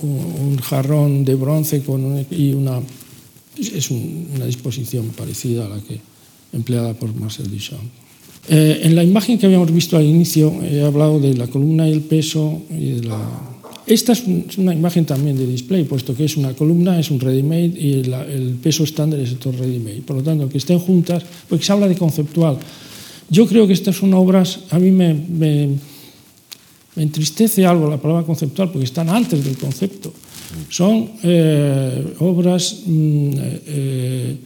[SPEAKER 3] un jarrón de bronce con un, y una, es un, una disposición parecida a la que empleada por Marcel Duchamp. Eh, en la imagen que habíamos visto al inicio he hablado de la columna y el peso. Y de la... Esta es, un, es, una imagen también de display, puesto que es una columna, es un ready-made y la, el peso estándar es otro ready-made. Por lo tanto, que estén juntas, porque se habla de conceptual. Yo creo que estas son obras, a mí me, me me entristece algo la palabra conceptual porque están antes del concepto. Son eh, obras, mm, eh,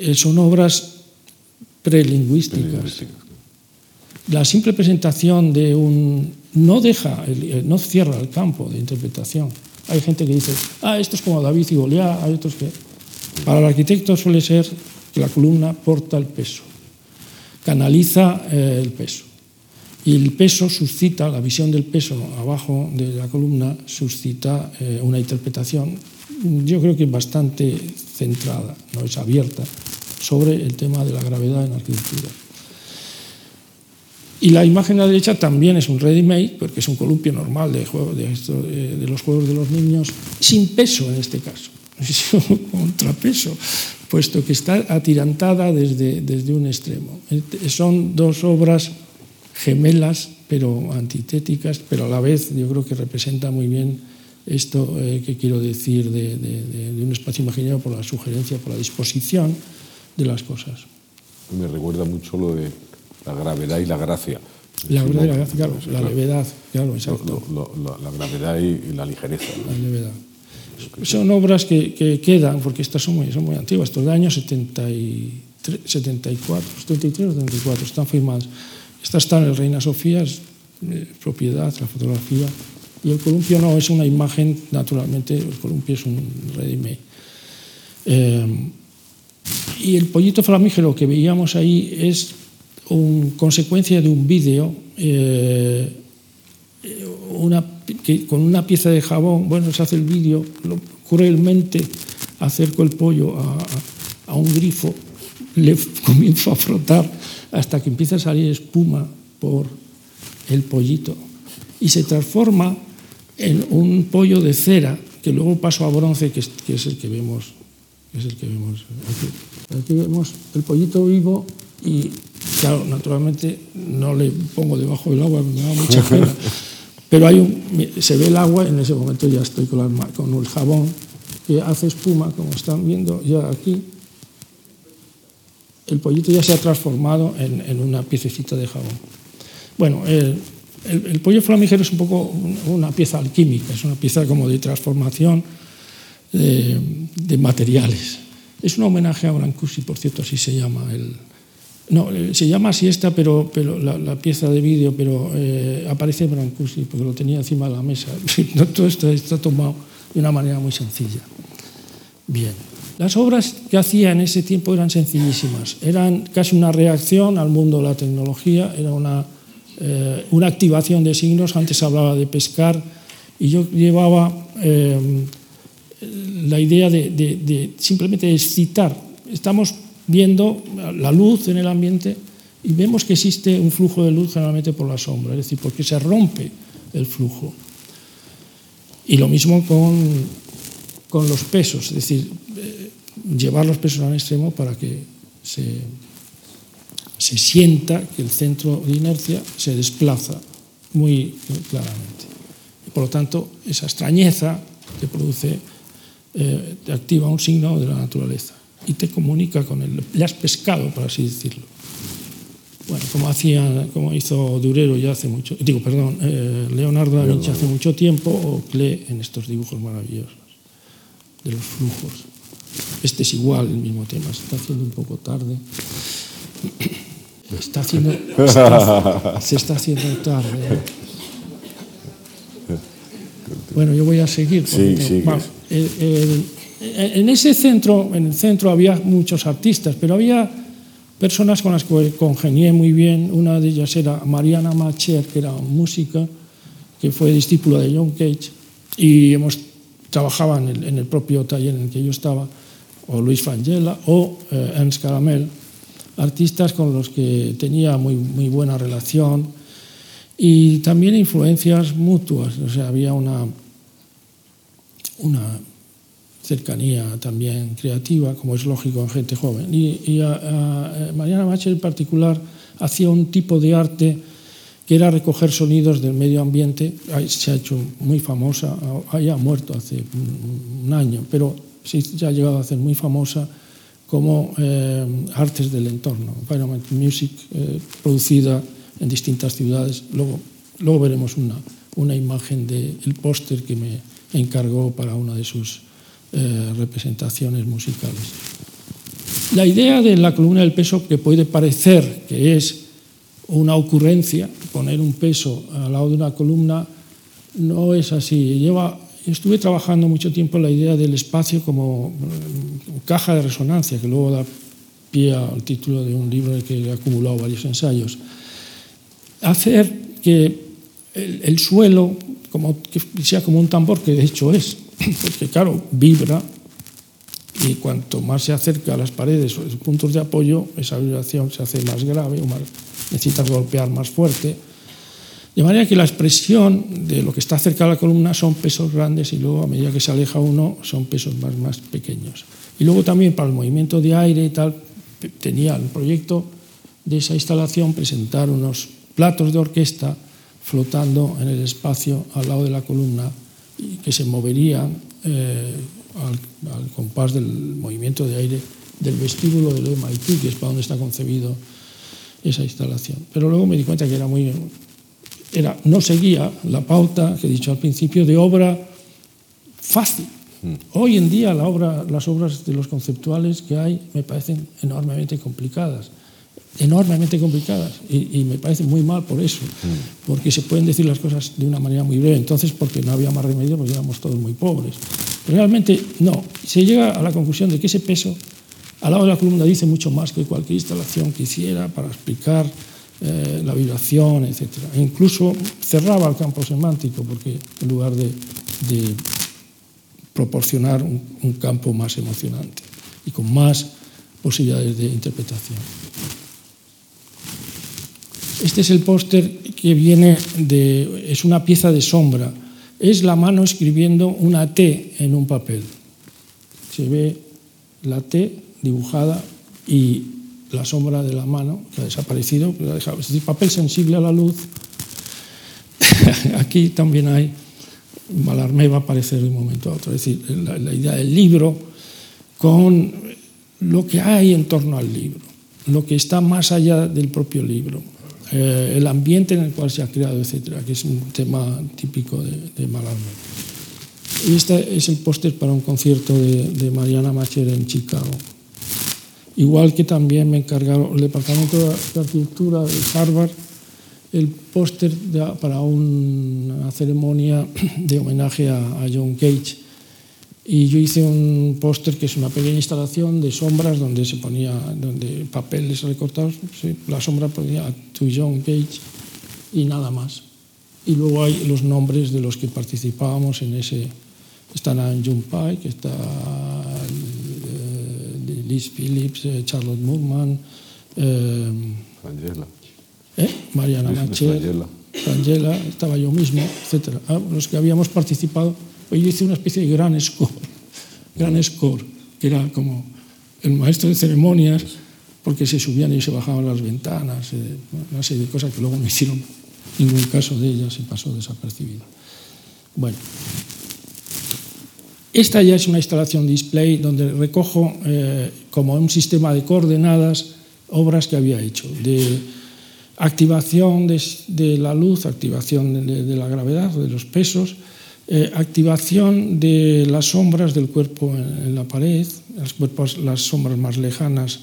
[SPEAKER 3] eh, son obras prelingüísticas. La simple presentación de un no deja, no cierra el campo de interpretación. Hay gente que dice, ah, esto es como David y Goliat, hay otros que. Para el arquitecto suele ser que la columna porta el peso, canaliza el peso. Y el peso suscita, la visión del peso abajo de la columna suscita eh, una interpretación, yo creo que bastante centrada, no es abierta, sobre el tema de la gravedad en arquitectura. Y la imagen a la derecha también es un ready-made, porque es un columpio normal de, de, los juegos de los niños, sin peso en este caso, es un contrapeso, puesto que está atirantada desde, desde un extremo. Son dos obras gemelas, pero antitéticas, pero a la vez yo creo que representa muy bien esto eh, que quiero decir de, de, de, un espacio imaginario por la sugerencia, por la disposición de las cosas.
[SPEAKER 2] Me recuerda mucho lo de la gravedad y la gracia.
[SPEAKER 3] La gravedad y la gracia, claro, la levedad, claro, exacto.
[SPEAKER 2] Lo, lo, la gravedad y, la ligereza.
[SPEAKER 3] La levedad. Son obras que, que, quedan, porque estas son muy, son muy antiguas, estos de años 73, 74, 73 o 74, están firmadas. Esta está en el Reina Sofía, es eh, propiedad, la fotografía, y el columpio no es una imagen, naturalmente, el columpio es un ready eh, y el pollito flamígero que veíamos ahí es una consecuencia de un vídeo eh, con una pieza de jabón, bueno, se hace el vídeo, cruelmente acerco el pollo a un grifo, le comienzo a frotar hasta que empieza a salir espuma por el pollito y se transforma en un pollo de cera que luego paso a bronce, que es, que es el que vemos. es el que vemos aquí. aquí. vemos el pollito vivo y, claro, naturalmente no le pongo debajo del agua, me da mucha pena. Pero hay un, se ve el agua, en ese momento ya estoy con, la, con el jabón que hace espuma, como están viendo ya aquí. El pollito ya se ha transformado en, en una piececita de jabón. Bueno, el, el, el, pollo flamígero es un poco una pieza alquímica, es una pieza como de transformación de, de materiales. Es un homenaje a Brancusi, por cierto, así se llama. El, no, eh, se llama así esta, pero, pero la, la pieza de vídeo, pero eh, aparece Brancusi porque lo tenía encima de la mesa. Todo esto está tomado de una manera muy sencilla. Bien. Las obras que hacía en ese tiempo eran sencillísimas. Eran casi una reacción al mundo de la tecnología, era una eh, una activación de signos, antes hablaba de pescar, y yo llevaba eh, la idea de, simplemente excitar. Estamos viendo la luz en el ambiente y vemos que existe un flujo de luz generalmente por la sombra, es decir, porque se rompe el flujo. Y lo mismo con, con los pesos, es decir, llevar los pesos al extremo para que se se sienta que el centro de inercia se desplaza muy claramente. Y por lo tanto, esa extrañeza te produce, eh, te activa un signo de la naturaleza y te comunica con él. Le has pescado, por así decirlo. Bueno, como, hacía, como hizo Durero ya hace mucho, digo, perdón, eh, Leonardo da Vinci hace mucho tiempo, o Klee en estos dibujos maravillosos de los flujos. Este es igual, el mismo tema, se está haciendo un poco tarde. Está haciendo, está, se está haciendo tarde. Bueno, yo voy a seguir.
[SPEAKER 2] Sí, sí,
[SPEAKER 3] en ese centro, en el centro había muchos artistas, pero había personas con las que congenié muy bien. Una de ellas era Mariana Macher, que era música, que fue discípula de John Cage, y hemos en el, en el propio taller en el que yo estaba, o Luis Fangela, o eh, Ernst Caramel, artistas con los que tenía muy, muy buena relación y también influencias mutuas, o sea, había una, una cercanía también creativa, como es lógico en gente joven. Y, a Mariana Macher en particular hacía un tipo de arte que era recoger sonidos del medio ambiente, se ha hecho muy famosa, ha muerto hace un año, pero ya ha llegado a ser muy famosa como eh, artes del entorno, environment music eh, producida en distintas ciudades. Luego, luego veremos una, una imagen del de póster que me encargó para una de sus eh, representaciones musicales. La idea de la columna del peso, que puede parecer que es una ocurrencia, poner un peso al lado de una columna, no es así. Lleva estuve trabajando mucho tiempo la idea del espacio como mm, caja de resonancia, que luego da pie al título de un libro que he acumulado varios ensayos. Hacer que el, el suelo sea como un tambor, que de hecho es, porque claro, vibra y cuanto más se acerca a las paredes o los puntos de apoyo, esa vibración se hace más grave o más, necesitas golpear más fuerte de manera que la expresión de lo que está cerca de la columna son pesos grandes y luego a medida que se aleja uno son pesos más, más pequeños. Y luego también para el movimiento de aire y tal, tenía el proyecto de esa instalación presentar unos platos de orquesta flotando en el espacio al lado de la columna y que se moverían eh, al, al, compás del movimiento de aire del vestíbulo del MIT, que es para donde está concebido esa instalación. Pero luego me di cuenta que era muy era, no seguía la pauta que he dicho al principio de obra fácil. Mm. Hoy en día la obra, las obras de los conceptuales que hay me parecen enormemente complicadas enormemente complicadas y, me parece muy mal por eso, mm. porque se pueden decir las cosas de una manera muy breve. Entonces, porque no había más remedio, pues éramos todos muy pobres. realmente no, se llega a la conclusión de que ese peso al lado de la columna dice mucho más que cualquier instalación que hiciera para explicar eh, la vibración, etc. E incluso cerraba el campo semántico, porque en lugar de, proporcionar un campo más emocionante y con más posibilidades de interpretación. Este es el póster que viene de, es una pieza de sombra, es la mano escribiendo una T en un papel. Se ve la T dibujada y la sombra de la mano que ha desaparecido, ha dejado. Es decir, papel sensible a la luz. Aquí también hay, Malarmé va a aparecer de un momento a otro, es decir, la, la idea del libro con lo que hay en torno al libro, lo que está más allá del propio libro. Eh, el ambiente en el cual se ha creado, etcétera, que es un tema típico de, de Malarmé. Y este es el póster para un concierto de, Mariana Macher en Chicago. Igual que también me encargaron el Departamento de Arquitectura de Harvard el póster para una ceremonia de homenaje a, a John Cage y yo hice un póster que es una pequeña instalación de sombras donde se ponía, donde papeles recortados, la sombra ponía To John Cage y nada más. Y luego hay los nombres de los que participábamos en ese. Están John Pike, está eh, Liz Phillips, eh, Charlotte Moorman, eh, ¿eh? Mariana Macher, Angela, estaba yo mismo, etc. Ah, los que habíamos participado yo hice una especie de gran score, gran score, que era como el maestro de ceremonias, porque se subían y se bajaban las ventanas, una serie de cosas que luego no hicieron ningún caso de ellas y pasó desapercibido. Bueno, esta ya es una instalación display donde recojo eh, como un sistema de coordenadas obras que había hecho, de activación de, la luz, activación de, la gravedad, de los pesos, eh, activación de las sombras del cuerpo en, la pared, las sombras más lejanas,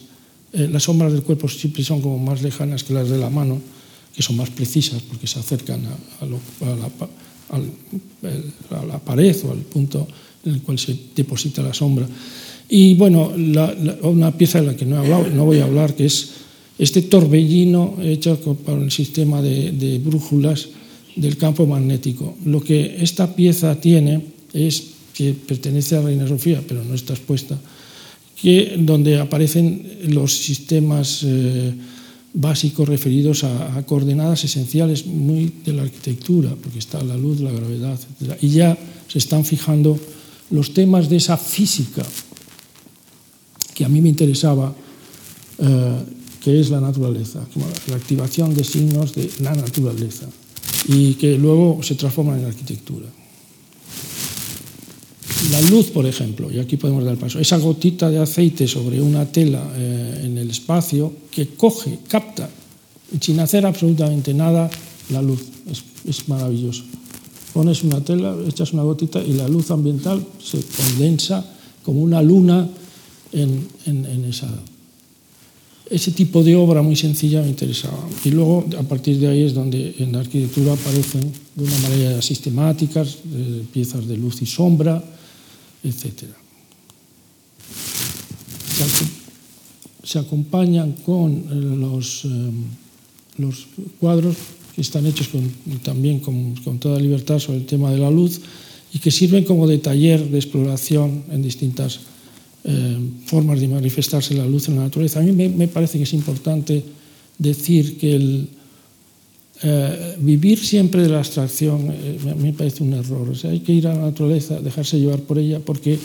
[SPEAKER 3] eh, las sombras del cuerpo siempre son como más lejanas que las de la mano, que son más precisas porque se acercan a, la, pared o al punto en el cual se deposita la sombra. Y bueno, una pieza de la que no, he hablado, no voy a hablar, que es este torbellino hecho con el sistema de, de brújulas del campo magnético. Lo que esta pieza tiene es que pertenece a Reina Sofía, pero no está expuesta, que donde aparecen los sistemas eh, básicos referidos a, coordenadas esenciales muy de la arquitectura, porque está la luz, la gravedad, etc. Y ya se están fijando los temas de esa física que a mí me interesaba, eh, que es la naturaleza, la activación de signos de la naturaleza y que luego se transforman en arquitectura. La luz, por ejemplo, y aquí podemos dar paso, esa gotita de aceite sobre una tela eh, en el espacio que coge, capta, sin hacer absolutamente nada, la luz. Es, es, maravilloso. Pones una tela, echas una gotita y la luz ambiental se condensa como una luna en, en, esa ese tipo de obra muy sencilla me interesaba. Y luego, a partir de ahí es donde en la arquitectura aparecen de una manera sistemáticas piezas de luz y sombra, etc. Se, acompañan con los, eh, los, cuadros que están hechos también con, con toda libertad sobre el tema de la luz y que sirven como de taller de exploración en distintas eh, formas de manifestarse la luz en la naturaleza. A mí me, parece que es importante decir que el eh, vivir siempre de la abstracción eh, me parece un error. O sea, hay que ir a la naturaleza, dejarse llevar por ella, porque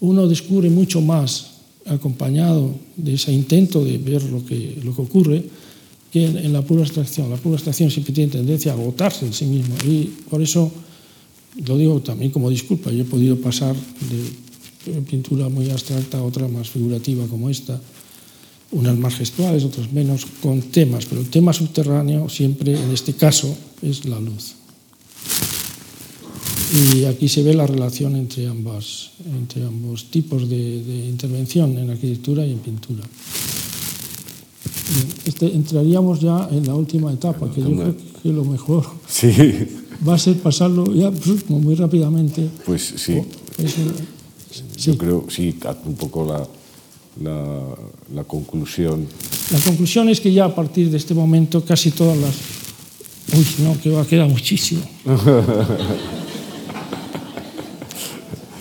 [SPEAKER 3] uno descubre mucho más acompañado de ese intento de ver lo que, lo que ocurre que en la pura abstracción. La pura abstracción siempre tiene tendencia a agotarse en sí mismo y por eso lo digo también como disculpa. Yo he podido pasar de eh, pintura muy abstracta a otra más figurativa como esta, unas más gestuales, otras menos, con temas, pero el tema subterráneo siempre, en este caso, es la luz. Y aquí se ve la relación entre, ambas, entre ambos tipos de, de intervención en arquitectura y en pintura este, entraríamos ya en la última etapa, que yo creo que lo mejor
[SPEAKER 2] sí.
[SPEAKER 3] va a ser pasarlo ya muy rápidamente.
[SPEAKER 2] Pues sí. Oh, eso, sí. Yo creo, sí, un poco la, la, la conclusión.
[SPEAKER 3] La conclusión es que ya a partir de este momento casi todas las... Uy, no, que va, a quedar muchísimo.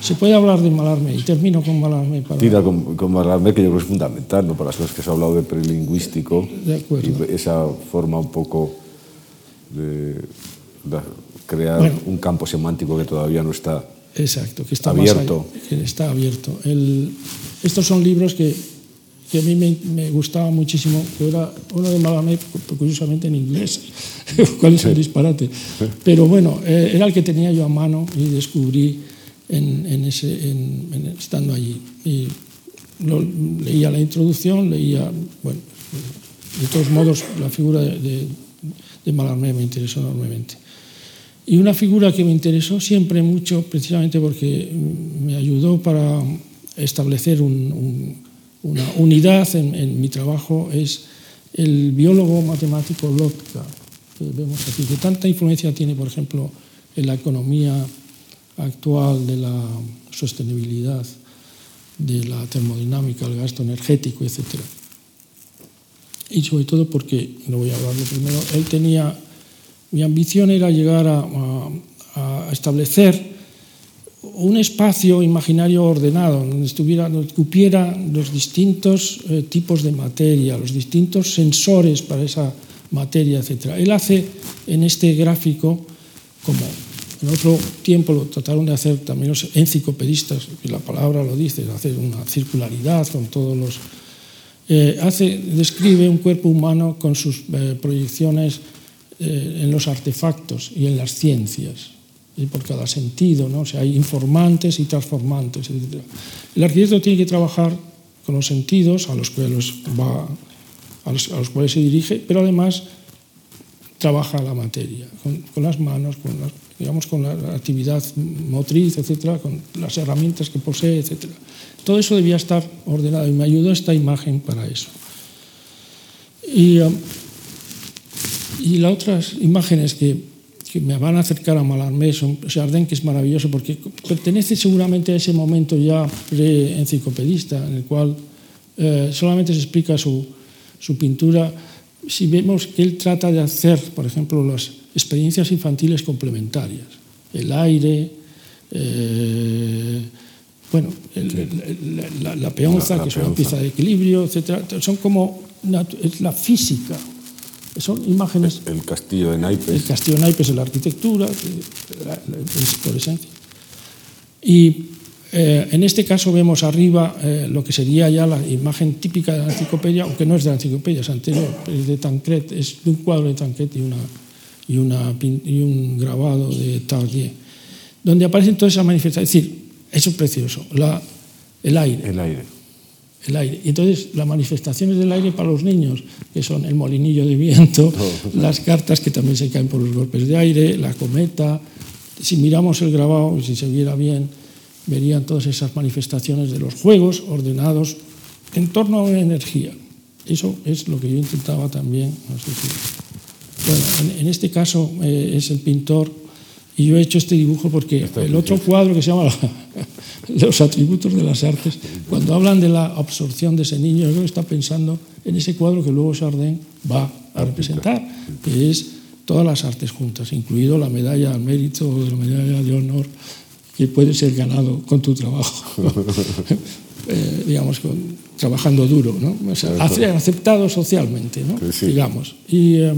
[SPEAKER 3] Se puede hablar de Malarmé y termino con Malarmé.
[SPEAKER 2] Para... Tira con, con, Malarmé, que yo creo que es fundamental ¿no? para las cosas que se ha hablado de prelingüístico.
[SPEAKER 3] De acuerdo.
[SPEAKER 2] Y esa forma un poco de, de crear bueno, un campo semántico que todavía no está
[SPEAKER 3] Exacto, que está
[SPEAKER 2] abierto.
[SPEAKER 3] Allá, que está abierto. El, estos son libros que, que a mí me, me, gustaba muchísimo, que era uno de Malamé, curiosamente en inglés, cuál es el disparate. Pero bueno, eh, era el que tenía yo a mano y descubrí en, en ese, en, estando allí. Y lo, leía la introducción, leía, bueno, de todos modos, la figura de, de, de Malarmé me interesó enormemente. Y una figura que me interesó siempre mucho, precisamente porque me ayudó para establecer un, un, una unidad en, en, mi trabajo, es el biólogo matemático Lotka, que vemos aquí, que tanta influencia tiene, por ejemplo, en la economía actual de la sostenibilidad, de la termodinámica, el gasto energético, etc. Y sobre todo porque, no voy a hablarlo primero, él tenía mi ambición era llegar a, establecer un espacio imaginario ordenado, donde, estuviera, donde cupiera los distintos eh, tipos de materia, los distintos sensores para esa materia, etc. Él hace en este gráfico, como en otro tiempo lo trataron de hacer también los enciclopedistas, que la palabra lo dice, hacer una circularidad con todos los... Eh, hace, describe un cuerpo humano con sus eh, proyecciones eh, en los artefactos y en las ciencias, y por cada sentido, ¿no? o sea, hay informantes y transformantes, etc. El arquitecto tiene que trabajar con los sentidos a los cuales, va, a los, a los cuales se dirige, pero además trabaja la materia, con, con las manos, con, la, digamos, con la actividad motriz, etcétera, con las herramientas que posee, etcétera. Todo eso debía estar ordenado y me ayudó esta imagen para eso. Y um, y las otras imágenes que, que me van a acercar a Malarmé son Chardin, que es maravilloso porque pertenece seguramente a ese momento ya pre-enciclopedista, en el cual eh, solamente se explica su, su pintura. Si vemos que él trata de hacer, por ejemplo, las experiencias infantiles complementarias, el aire, eh, bueno, el, el, la, la, peonza, la, la que es una pieza de equilibrio, etc. Son como es la física son imágenes.
[SPEAKER 2] El castillo de Naipes.
[SPEAKER 3] El castillo de Naipes es la arquitectura, es por esencia. Y eh, en este caso vemos arriba eh, lo que sería ya la imagen típica de la enciclopedia, aunque no es de la enciclopedia, es anterior, es de Tancred, es de un cuadro de Tancred y, una, y, una, y un grabado de Tardier, donde aparecen todas esas manifestaciones. Es decir, eso es precioso, la, el aire.
[SPEAKER 2] El aire
[SPEAKER 3] el aire. Y entonces las manifestaciones del aire para los niños, que son el molinillo de viento, las cartas que también se caen por los golpes de aire, la cometa. Si miramos el grabado, y si se viera bien, verían todas esas manifestaciones de los juegos ordenados en torno a una energía. Eso es lo que yo intentaba también. No sé si... bueno, en, en, este caso eh, es el pintor y yo he hecho este dibujo porque el otro cuadro que se llama Los atributos de las artes, cuando hablan de la absorción de ese niño, yo está pensando en ese cuadro que luego Chardin va a representar, que es todas las artes juntas, incluido la medalla al mérito o la medalla de honor que puede ser ganado con tu trabajo, eh, digamos, con, trabajando duro, ¿no? O sea, aceptado socialmente, ¿no? Sí. digamos. Y, eh,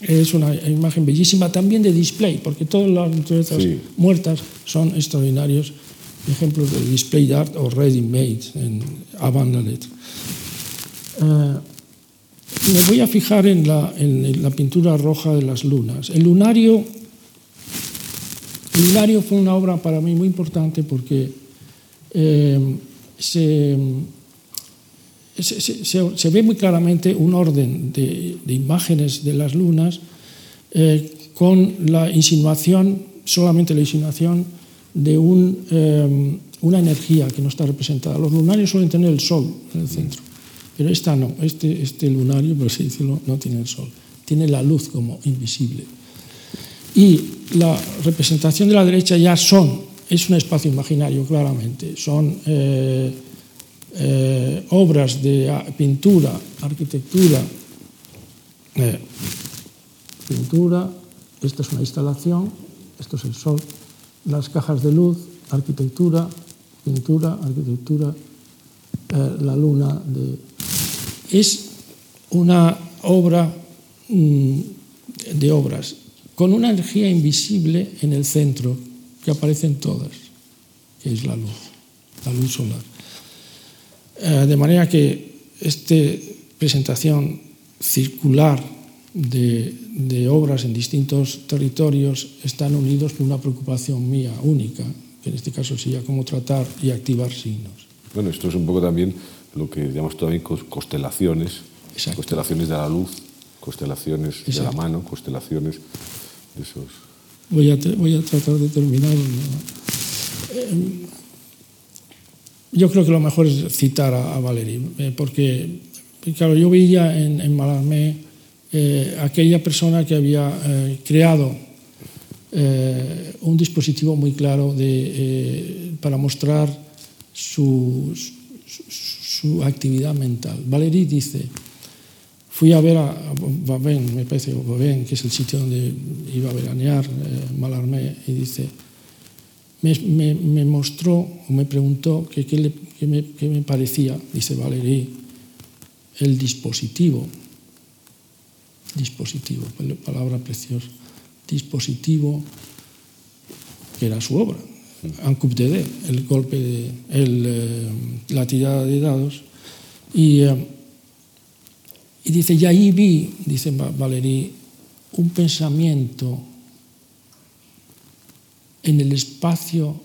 [SPEAKER 3] es una imagen bellísima también de display, porque todas las naturalezas sí. muertas son extraordinarios ejemplos de display art o ready made en avant la. Uh, me voy a fijar en la, en la, pintura roja de las lunas. El lunario, el lunario fue una obra para mí muy importante porque eh, se, se, ve muy claramente un orden de, imágenes de las lunas eh, con la insinuación, solamente la insinuación de eh, una energía que no está representada. Los lunarios suelen tener el sol en el centro. Pero esta no, este, este lunario, por así decirlo, no tiene el sol, tiene la luz como invisible. Y la representación de la derecha ya son, es un espacio imaginario claramente, son eh, eh, obras de pintura, arquitectura, eh, pintura, esta es una instalación, esto es el sol, las cajas de luz, arquitectura, pintura, arquitectura, la luna es una obra mm, de obras con una energía invisible en el centro que aparece en todas, que es la luz, la luz solar. Eh, de manera que esta presentación circular de, de, obras en distintos territorios están unidos por una preocupación mía única, que en este caso sería cómo tratar y activar signos.
[SPEAKER 2] Bueno, esto es un poco también lo que llamamos también constelaciones, Exacto. constelaciones de la luz, constelaciones Exacto. de la mano, constelaciones de esos.
[SPEAKER 3] Voy a, voy a tratar de terminar. Eh, yo creo que lo mejor es citar a, a eh, porque, claro, yo veía en, en Malarmé eh, aquella persona que había eh, creado un dispositivo muy claro de, para mostrar su, actividad mental. Valéry dice, fui a ver a Babén, me parece, que es el sitio donde iba a veranear Malarmé, y dice, me, me, me, mostró o me preguntó qué que me, que me parecía, dice Valéry, el dispositivo, dispositivo, palabra preciosa, dispositivo que era su obra. Un coup de dé, el golpe, de, el, eh, la tirada de dados. Y, eh, y, dice, y ahí vi, dice Valerí, un pensamiento en el espacio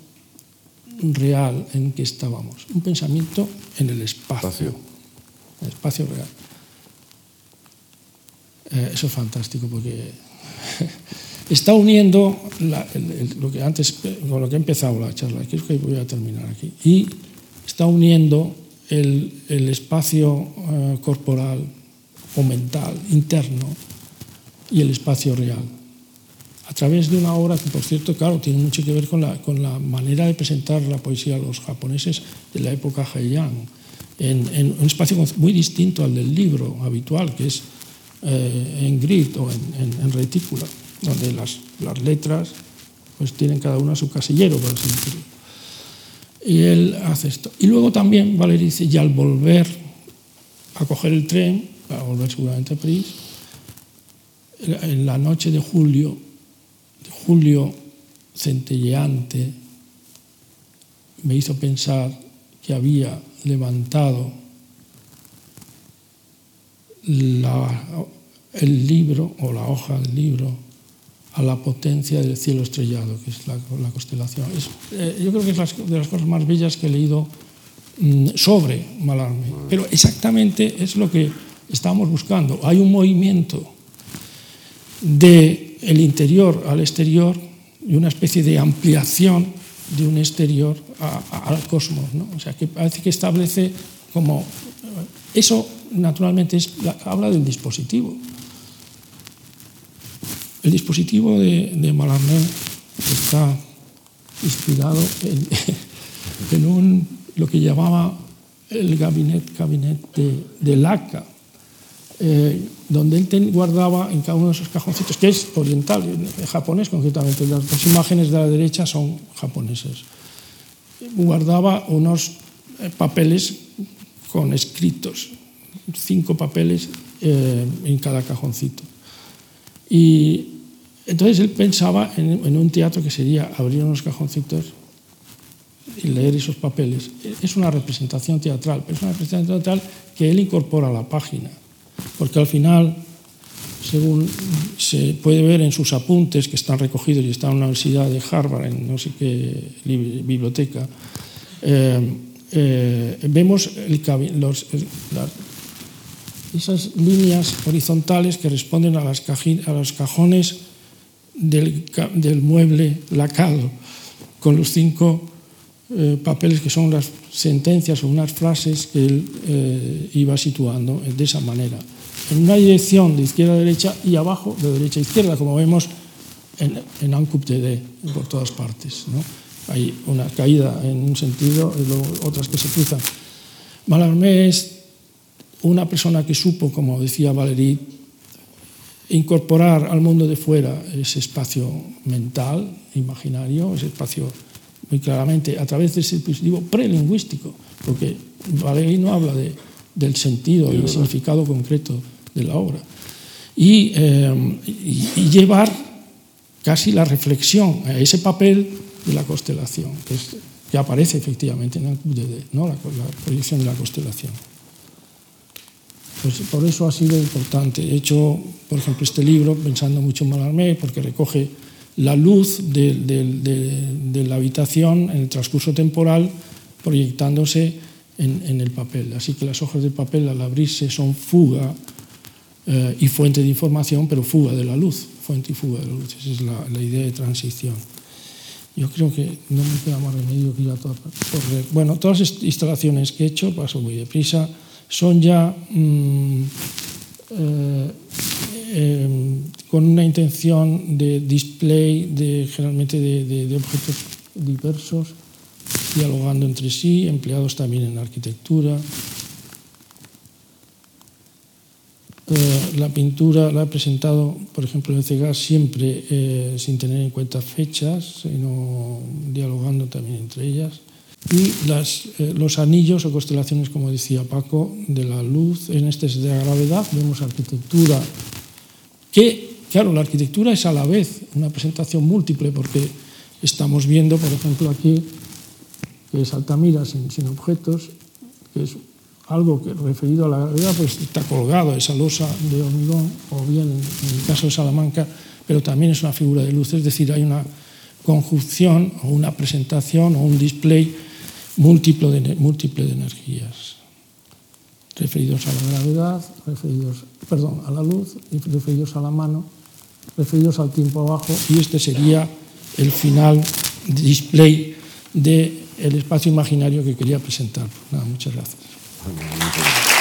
[SPEAKER 3] real en que estábamos. Un pensamiento en el espacio. espacio. El espacio real. Eh, eso es fantástico porque está uniendo la, el, el, lo que antes, con lo que he empezado la charla, que es que voy a terminar aquí, y está uniendo el, el espacio uh, corporal o mental interno y el espacio real través de una obra que, por cierto, claro, tiene mucho que ver con la, con la manera de presentar la poesía a los japoneses de la época Heian, en, un espacio muy distinto al del libro habitual, que es eh, en grid o en, en, retícula donde las, las letras pues tienen cada una su casillero, por así decirlo. Y él hace esto. Y luego también Valery dice, y al volver a coger el tren, para volver seguramente a París, en la noche de julio, julio centelleante, me hizo pensar que había levantado el libro o la hoja del libro a la potencia del cielo estrellado, que es la, la constelación. Eh, yo creo que es de las cosas más bellas que he leído mmm, sobre Malarmé. Pero exactamente es lo que estábamos buscando. Hay un movimiento el interior al exterior y una especie de ampliación de un exterior al cosmos. O sea, que parece que establece como... Eso, naturalmente, habla del dispositivo el dispositivo de, de Malarmé está inspirado en, en, un, lo que llamaba el gabinete, gabinete de, de laca, eh, donde él ten, guardaba en cada uno de esos cajoncitos, que es oriental, japonés concretamente, las dos imágenes de la derecha son japonesas. Guardaba unos eh, papeles con escritos, cinco papeles eh, en cada cajoncito. Y entonces él pensaba en, en, un teatro que sería abrir unos cajoncitos y leer esos papeles. Es una representación teatral, pero es una representación teatral que él incorpora a la página, porque al final, según se puede ver en sus apuntes que están recogidos y están en la Universidad de Harvard, en no sé qué biblioteca, eh, eh, vemos las, esas líneas horizontales que responden a, las a los cajones del mueble lacado, con los cinco eh, papeles que son las sentencias o unas frases que él eh, iba situando de esa manera, en una dirección de izquierda a derecha y abajo de derecha a izquierda, como vemos en, en Ancup TD, por todas partes. ¿no? Hay una caída en un sentido y luego otras que se cruzan. Mallarmé es una persona que supo, como decía Valéry, incorporar al mundo de fuera ese espacio mental, imaginario, ese espacio muy claramente a través de ese dispositivo prelingüístico, porque Valéry no habla de, del sentido y el significado concreto de la obra. Y, eh, y, y, llevar casi la reflexión a ese papel de la constelación, que, es, que aparece efectivamente en el QDD, ¿no? la, la proyección de la constelación. Pues por eso ha sido importante. He hecho, por ejemplo, este libro pensando mucho en Malarmé, porque recoge la luz de, de, de, de, la habitación en el transcurso temporal proyectándose en, en, el papel. Así que las hojas de papel al abrirse son fuga eh, y fuente de información, pero fuga de la luz, fuente y fuga de la luz. Esa es la, la idea de transición. Yo creo que no me queda más remedio que ir a todas partes. Bueno, todas las instalaciones que he hecho, paso muy deprisa, son ya mmm, eh, eh, con una intención de display de, generalmente de, objetos diversos, dialogando entre sí, empleados también en arquitectura. Eh, la pintura la he presentado, por ejemplo, en Cegas siempre eh, sin tener en cuenta fechas, sino dialogando también entre ellas. Y las, eh, los anillos o constelaciones, como decía Paco, de la luz, en este es de la gravedad, vemos arquitectura que, claro, la arquitectura es a la vez una presentación múltiple, porque estamos viendo, por ejemplo, aquí, que es Altamira sin, sin objetos, que es algo que referido a la gravedad, pues está colgado esa losa de hormigón, o bien en el caso de Salamanca, pero también es una figura de luz, es decir, hay una conjunción o una presentación o un display múltiple de, múltiple de energías referidos a la gravedad, referidos, perdón, a la luz, referidos a la mano, referidos al tiempo abajo. Y este sería el final display del de espacio imaginario que quería presentar. Nada, muchas gracias.